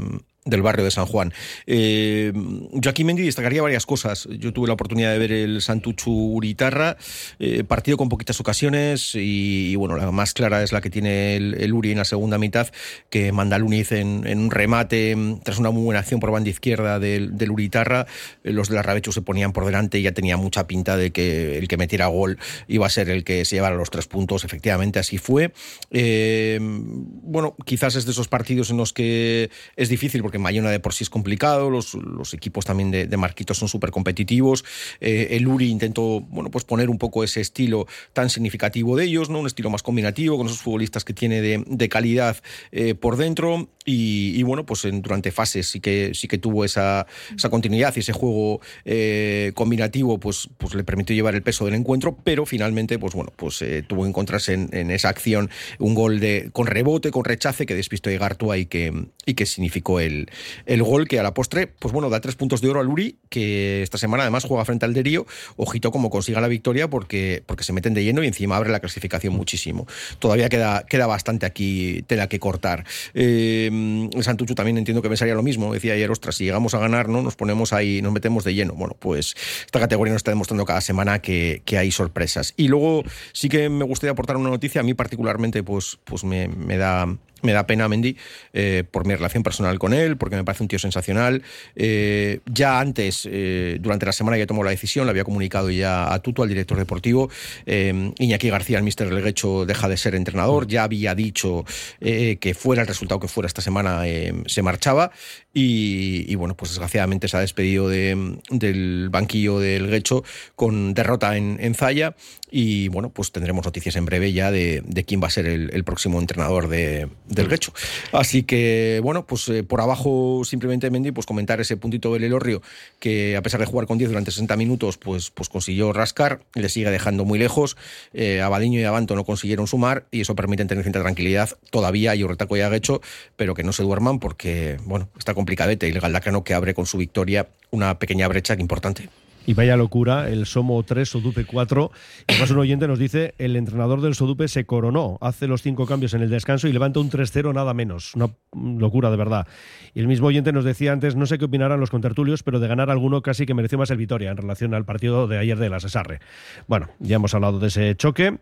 del barrio de San Juan. Eh, yo Mendy destacaría varias cosas. Yo tuve la oportunidad de ver el Santuchu Uritarra, eh, partido con poquitas ocasiones y, bueno, la más clara es la que tiene el, Uri en la segunda mitad, que manda Luniz en, un remate tras una muy buena acción por banda izquierda del, Uritarra. Eh, los de la Rabechu se ponían por delante y ya tenía mucha pinta de que el que metiera gol iba a ser el que se llevara los tres puntos. Efectivamente, así fue. bueno, quizás es de esos partidos en los que es difícil porque Mayona de por sí es complicado, los, equipos también de, Marquitos son súper competitivos. Eh, el Uri intentó bueno, pues poner un poco ese estilo tan significativo de ellos, ¿no? un estilo más combinativo, con esos futbolistas que tiene de, calidad eh, por dentro. Y, bueno, pues durante fases sí que, sí que tuvo esa, continuidad y ese juego eh, combinativo pues, pues le permitió llevar el peso del encuentro, pero finalmente pues bueno, pues tuvo que encontrarse en, esa acción un gol de, con rebote, con rechace que despistó de Gartua y que, y que significó el, el, gol que a la postre, pues bueno, da tres puntos de oro al Uri, que esta semana además juega frente al Derio. Ojito como consiga la victoria porque, porque se meten de lleno y encima abre la clasificación muchísimo. Todavía queda, queda bastante aquí tela que cortar. Eh, Santucho también entiendo que pensaría lo mismo. Decía ayer, ostras, si llegamos a ganar, ¿no? Nos ponemos ahí, nos metemos de lleno. Bueno, pues esta categoría nos está demostrando cada semana que, que hay sorpresas. Y luego sí que me gustaría aportar una noticia, a mí particularmente, pues, pues me, me da me da pena Mendy eh, por mi relación personal con él, porque me parece un tío sensacional. Eh, ya antes, eh, durante la semana ya tomó la decisión, le había comunicado ya a Tuto, al director deportivo. Iñaki García, el mister Leguecho, deja de ser entrenador. Ya había dicho que fuera el resultado que fuera esta semana, se marchaba. Y, bueno, pues desgraciadamente se ha despedido de, del banquillo del Guecho con derrota en, en, Zaya. Y bueno, pues tendremos noticias en breve ya de, quién va a ser el próximo entrenador de, del Guecho. Así que bueno, pues eh, por abajo simplemente Mendy, pues comentar ese puntito del Elorrio que a pesar de jugar con 10 durante 60 minutos, pues, pues consiguió rascar, le sigue dejando muy lejos. Eh, Abadiño y Abanto no consiguieron sumar y eso permite tener cierta tranquilidad. Todavía hay Urretaco y Aguecho, pero que no se duerman porque bueno, está complicadete y el Galdacano que abre con su victoria una pequeña brecha importante. Y vaya locura, el Somo 3, Sodupe 4. Además, un oyente nos dice: el entrenador del Sodupe se coronó, hace los cinco cambios en el descanso y levanta un 3-0 nada menos. Una locura, de verdad. Y el mismo oyente nos decía antes: no sé qué opinarán los contertulios, pero de ganar alguno casi que mereció más el Vitoria en relación al partido de ayer de la Cesarre. Bueno, ya hemos hablado de ese choque.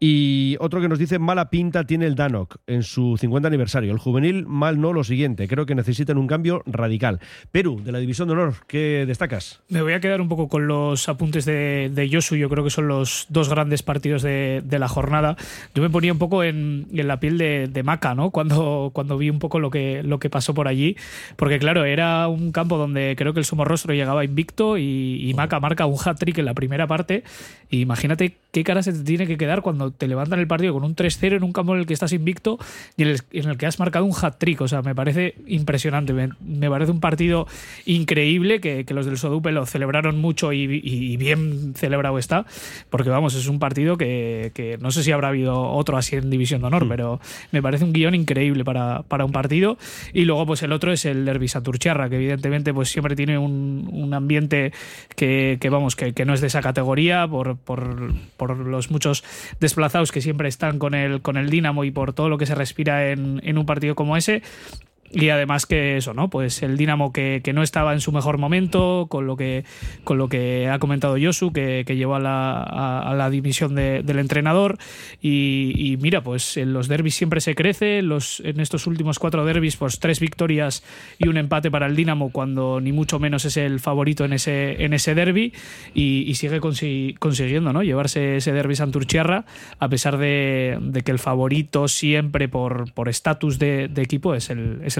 Y otro que nos dice: mala pinta tiene el Danok en su 50 aniversario. El juvenil, mal no lo siguiente. Creo que necesitan un cambio radical. Perú, de la División de Honor, ¿qué destacas? Me voy a quedar un poco con los apuntes de, de Yosu, yo creo que son los dos grandes partidos de, de la jornada. Yo me ponía un poco en, en la piel de, de, Maca, ¿no? Cuando, cuando vi un poco lo que, lo que pasó por allí, porque claro, era un campo donde creo que el Somorrostro llegaba invicto y, y Maca marca un hat-trick en la primera parte. Y imagínate qué cara se te tiene que quedar cuando te levantan el partido con un 3-0 en un campo en el que estás invicto y en el, en el que has marcado un hat-trick. O sea, me parece impresionante. Me, me, parece un partido increíble que, que los del Sodupe lo celebraron mucho y, y, bien celebrado está, porque vamos, es un partido que, que, no sé si habrá habido otro así en División de Honor, mm. pero me parece un guion increíble para, para, un partido. Y luego, pues el otro es el Derby que evidentemente pues siempre tiene un, un ambiente que, que vamos, que, que, no es de esa categoría, por, por, por, los muchos desplazados que siempre están con el, con el Dinamo y por todo lo que se respira en, en un partido como ese. Y además que eso, ¿no? Pues el Dinamo que, que, no estaba en su mejor momento, con lo que, con lo que ha comentado Yosu, que, que llevó a la, a, a la dimisión de, del entrenador. Y, y, mira, pues en los derbis siempre se crece. Los, en estos últimos cuatro derbis, pues tres victorias y un empate para el Dinamo, cuando ni mucho menos es el favorito en ese, en ese derby. Y, y sigue consi consiguiendo, ¿no? Llevarse ese derby Santurciarra, a pesar de, de, que el favorito siempre por estatus por de, de, equipo es el, es el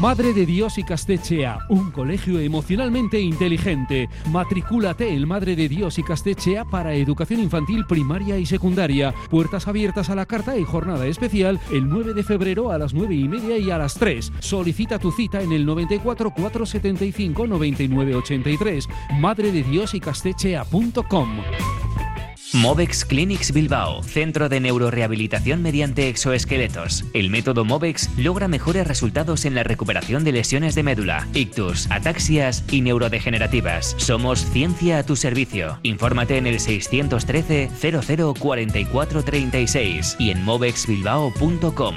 Madre de Dios y Castechea, un colegio emocionalmente inteligente. Matricúlate en Madre de Dios y Castechea para educación infantil primaria y secundaria. Puertas abiertas a la carta y jornada especial el 9 de febrero a las 9 y media y a las 3. Solicita tu cita en el 94 475 99 83. Madre de Dios y Castechea.com. Movex Clinics Bilbao, centro de neurorehabilitación mediante exoesqueletos. El método Movex logra mejores resultados en la recuperación de lesiones de médula, ictus, ataxias y neurodegenerativas. Somos ciencia a tu servicio. Infórmate en el 613 00 44 36 y en movexbilbao.com.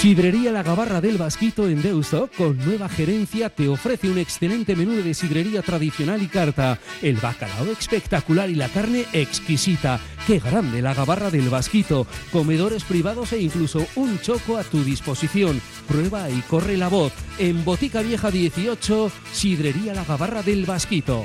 Sidrería La Gabarra del Vasquito en Deusto, con nueva gerencia, te ofrece un excelente menú de sidrería tradicional y carta. El bacalao espectacular y la carne exquisita. ¡Qué grande la Gabarra del Vasquito! Comedores privados e incluso un choco a tu disposición. Prueba y corre la voz. En Botica Vieja 18, Sidrería La Gabarra del Vasquito.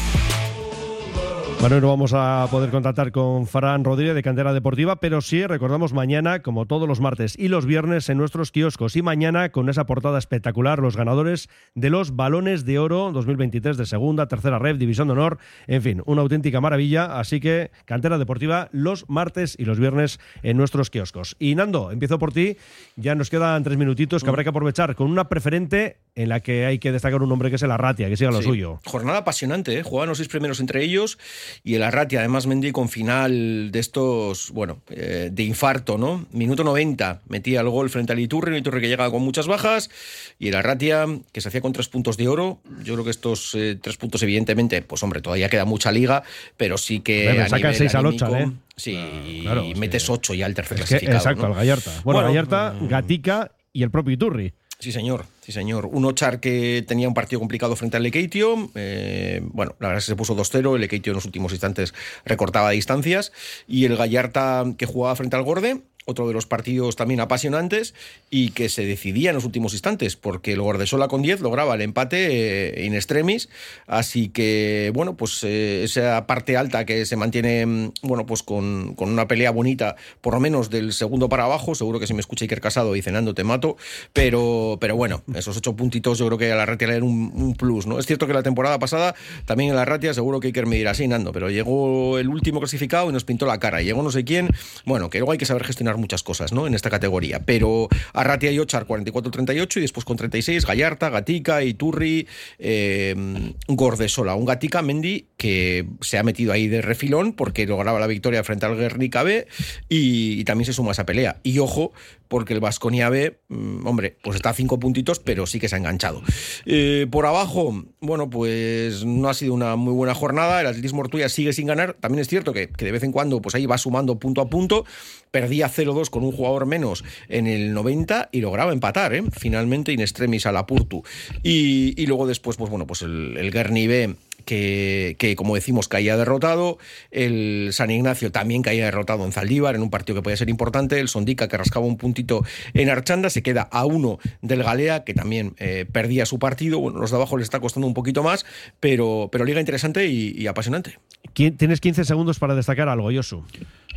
Bueno, no vamos a poder contactar con Fran Rodríguez de Cantera Deportiva, pero sí recordamos mañana, como todos los martes y los viernes, en nuestros kioscos. Y mañana, con esa portada espectacular, los ganadores de los Balones de Oro 2023 de segunda, tercera red, división de honor. En fin, una auténtica maravilla. Así que Cantera Deportiva los martes y los viernes en nuestros kioscos. Y Nando, empiezo por ti. Ya nos quedan tres minutitos que habrá que aprovechar con una preferente en la que hay que destacar un nombre que es el Arratia, que siga lo Sí. suyo. Jornada apasionante, ¿eh? Jugaban los seis primeros entre ellos y el Arratia, además Mendy con final de estos, bueno, eh, de infarto, ¿no? Minuto 90, metía el gol frente al Iturri, un Iturri que llegaba con muchas bajas y el Arratia que se hacía con tres puntos de oro. Yo creo que estos eh, tres puntos, evidentemente, pues hombre, todavía queda mucha liga, pero sí que. Hombre, a saca nivel seis al anímico, ocho, ¿eh? Sí, Claro, y sí. metes ocho ya al tercer Es que- clasificado. exacto, ¿no? al Gallarta. Bueno, Bueno, Gallarta, Gatica y el propio Iturri. Sí, señor, sí, señor. Un Ochar que tenía un partido complicado frente al Lekeitio. eh, bueno, la verdad es que se puso 2-0. El Lekeitio en los últimos instantes recortaba distancias. Y el Gallarta que jugaba frente al Gorde. Otro de los partidos también apasionantes y que se decidía en los últimos instantes, porque el Gordesola con 10 lograba el empate eh, in extremis. Así que, bueno, pues eh, esa parte alta que se mantiene, mm, bueno, pues con, con una pelea bonita, por lo menos del segundo para abajo. Seguro que si me escucha Iker Casado y cenando te mato. Pero, pero bueno, esos ocho puntitos yo creo que a la Ratia le dan un, un plus, ¿no? Es cierto que la temporada pasada también en la Ratia seguro que Iker me dirá, sí, Nando, pero llegó el último clasificado y nos pintó la cara. Y llegó no sé quién. Bueno, que luego hay que saber gestionar muchas cosas, ¿no? En esta categoría. Pero a Ratia y Ochar 44-38 y después con 36 Gallarta, Gatica, Iturri, eh, Gordesola. Un Gatica, Mendy, que se ha metido ahí de refilón porque lograba la victoria frente al Guernica B y, y también se suma a esa pelea. Y ojo, porque el Vasconia B, mm, hombre, pues está a cinco puntitos, pero sí que se ha enganchado. Eh, por abajo, bueno, pues no ha sido una muy buena jornada. El Atletismo Ortuella sigue sin ganar. También es cierto que, que de vez en cuando, pues ahí va sumando punto a punto. Perdía 0-2 con un jugador menos en el 90 y lograba empatar, ¿eh? finalmente in extremis a la Purtu. Y, y luego después, pues bueno, pues el, el Guerni B que, que, como decimos, caía derrotado. El San Ignacio también caía derrotado en Zaldívar, en un partido que podía ser importante. El Sondica, que rascaba un puntito en Archanda, se queda a uno del Galea, que también eh, perdía su partido. Bueno, los de abajo le está costando un poquito más, pero, pero liga interesante y, y apasionante. ¿Quién- Tienes 15 segundos para destacar algo, Yosu.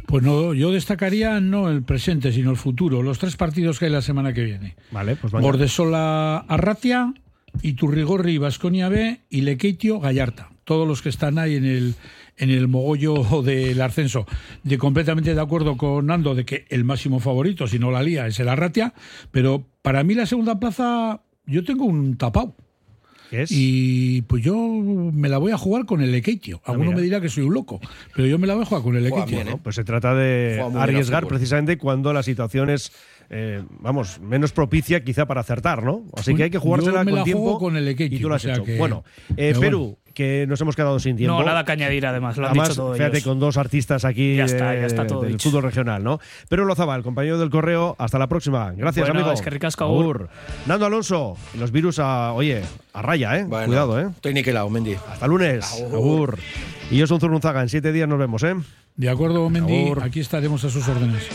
Pues no, yo destacaría no el presente, sino el futuro. Los tres partidos que hay la semana que viene. Vale, pues venga. Bordesola Arratia, Iturrigorri Vasconia B y Lequeitio Gallarta. Todos los que están ahí en el en el mogollo del ascenso. De completamente de acuerdo con Nando de que el máximo favorito, si no la lía, es el Arratia, pero para mí la segunda plaza yo tengo un tapao. Y pues yo me la voy a jugar con el Lequeitio. Alguno mira. me dirá que soy un loco, pero yo me la voy a jugar con el Lequeitio. Bueno, pues se trata de arriesgar precisamente cuando la situación es, eh, vamos, menos propicia quizá para acertar, ¿no? Así que hay que jugársela Yo me con la tiempo. juego con el Lequeitio, y tú lo has o sea hecho. que- Bueno, eh, Perú, bueno. que nos hemos quedado sin tiempo. No, nada que añadir además, lo han Además, dicho todo fíjate, ellos. con dos artistas aquí Ya está, ya está todo del dicho. fútbol regional, ¿no? Pero Lozaba, el compañero del correo, hasta la próxima. Gracias, Bueno, amigo. es que ricasco, agur. Nando Alonso, los virus a, oye, a raya, ¿eh? Bueno, Cuidado, ¿eh? Estoy niquelado, Mendy. Hasta lunes. Agur. Y yo soy un Zurunzaga. En siete días nos vemos, ¿eh? De acuerdo, Mendy, Agur. aquí estaremos a sus órdenes.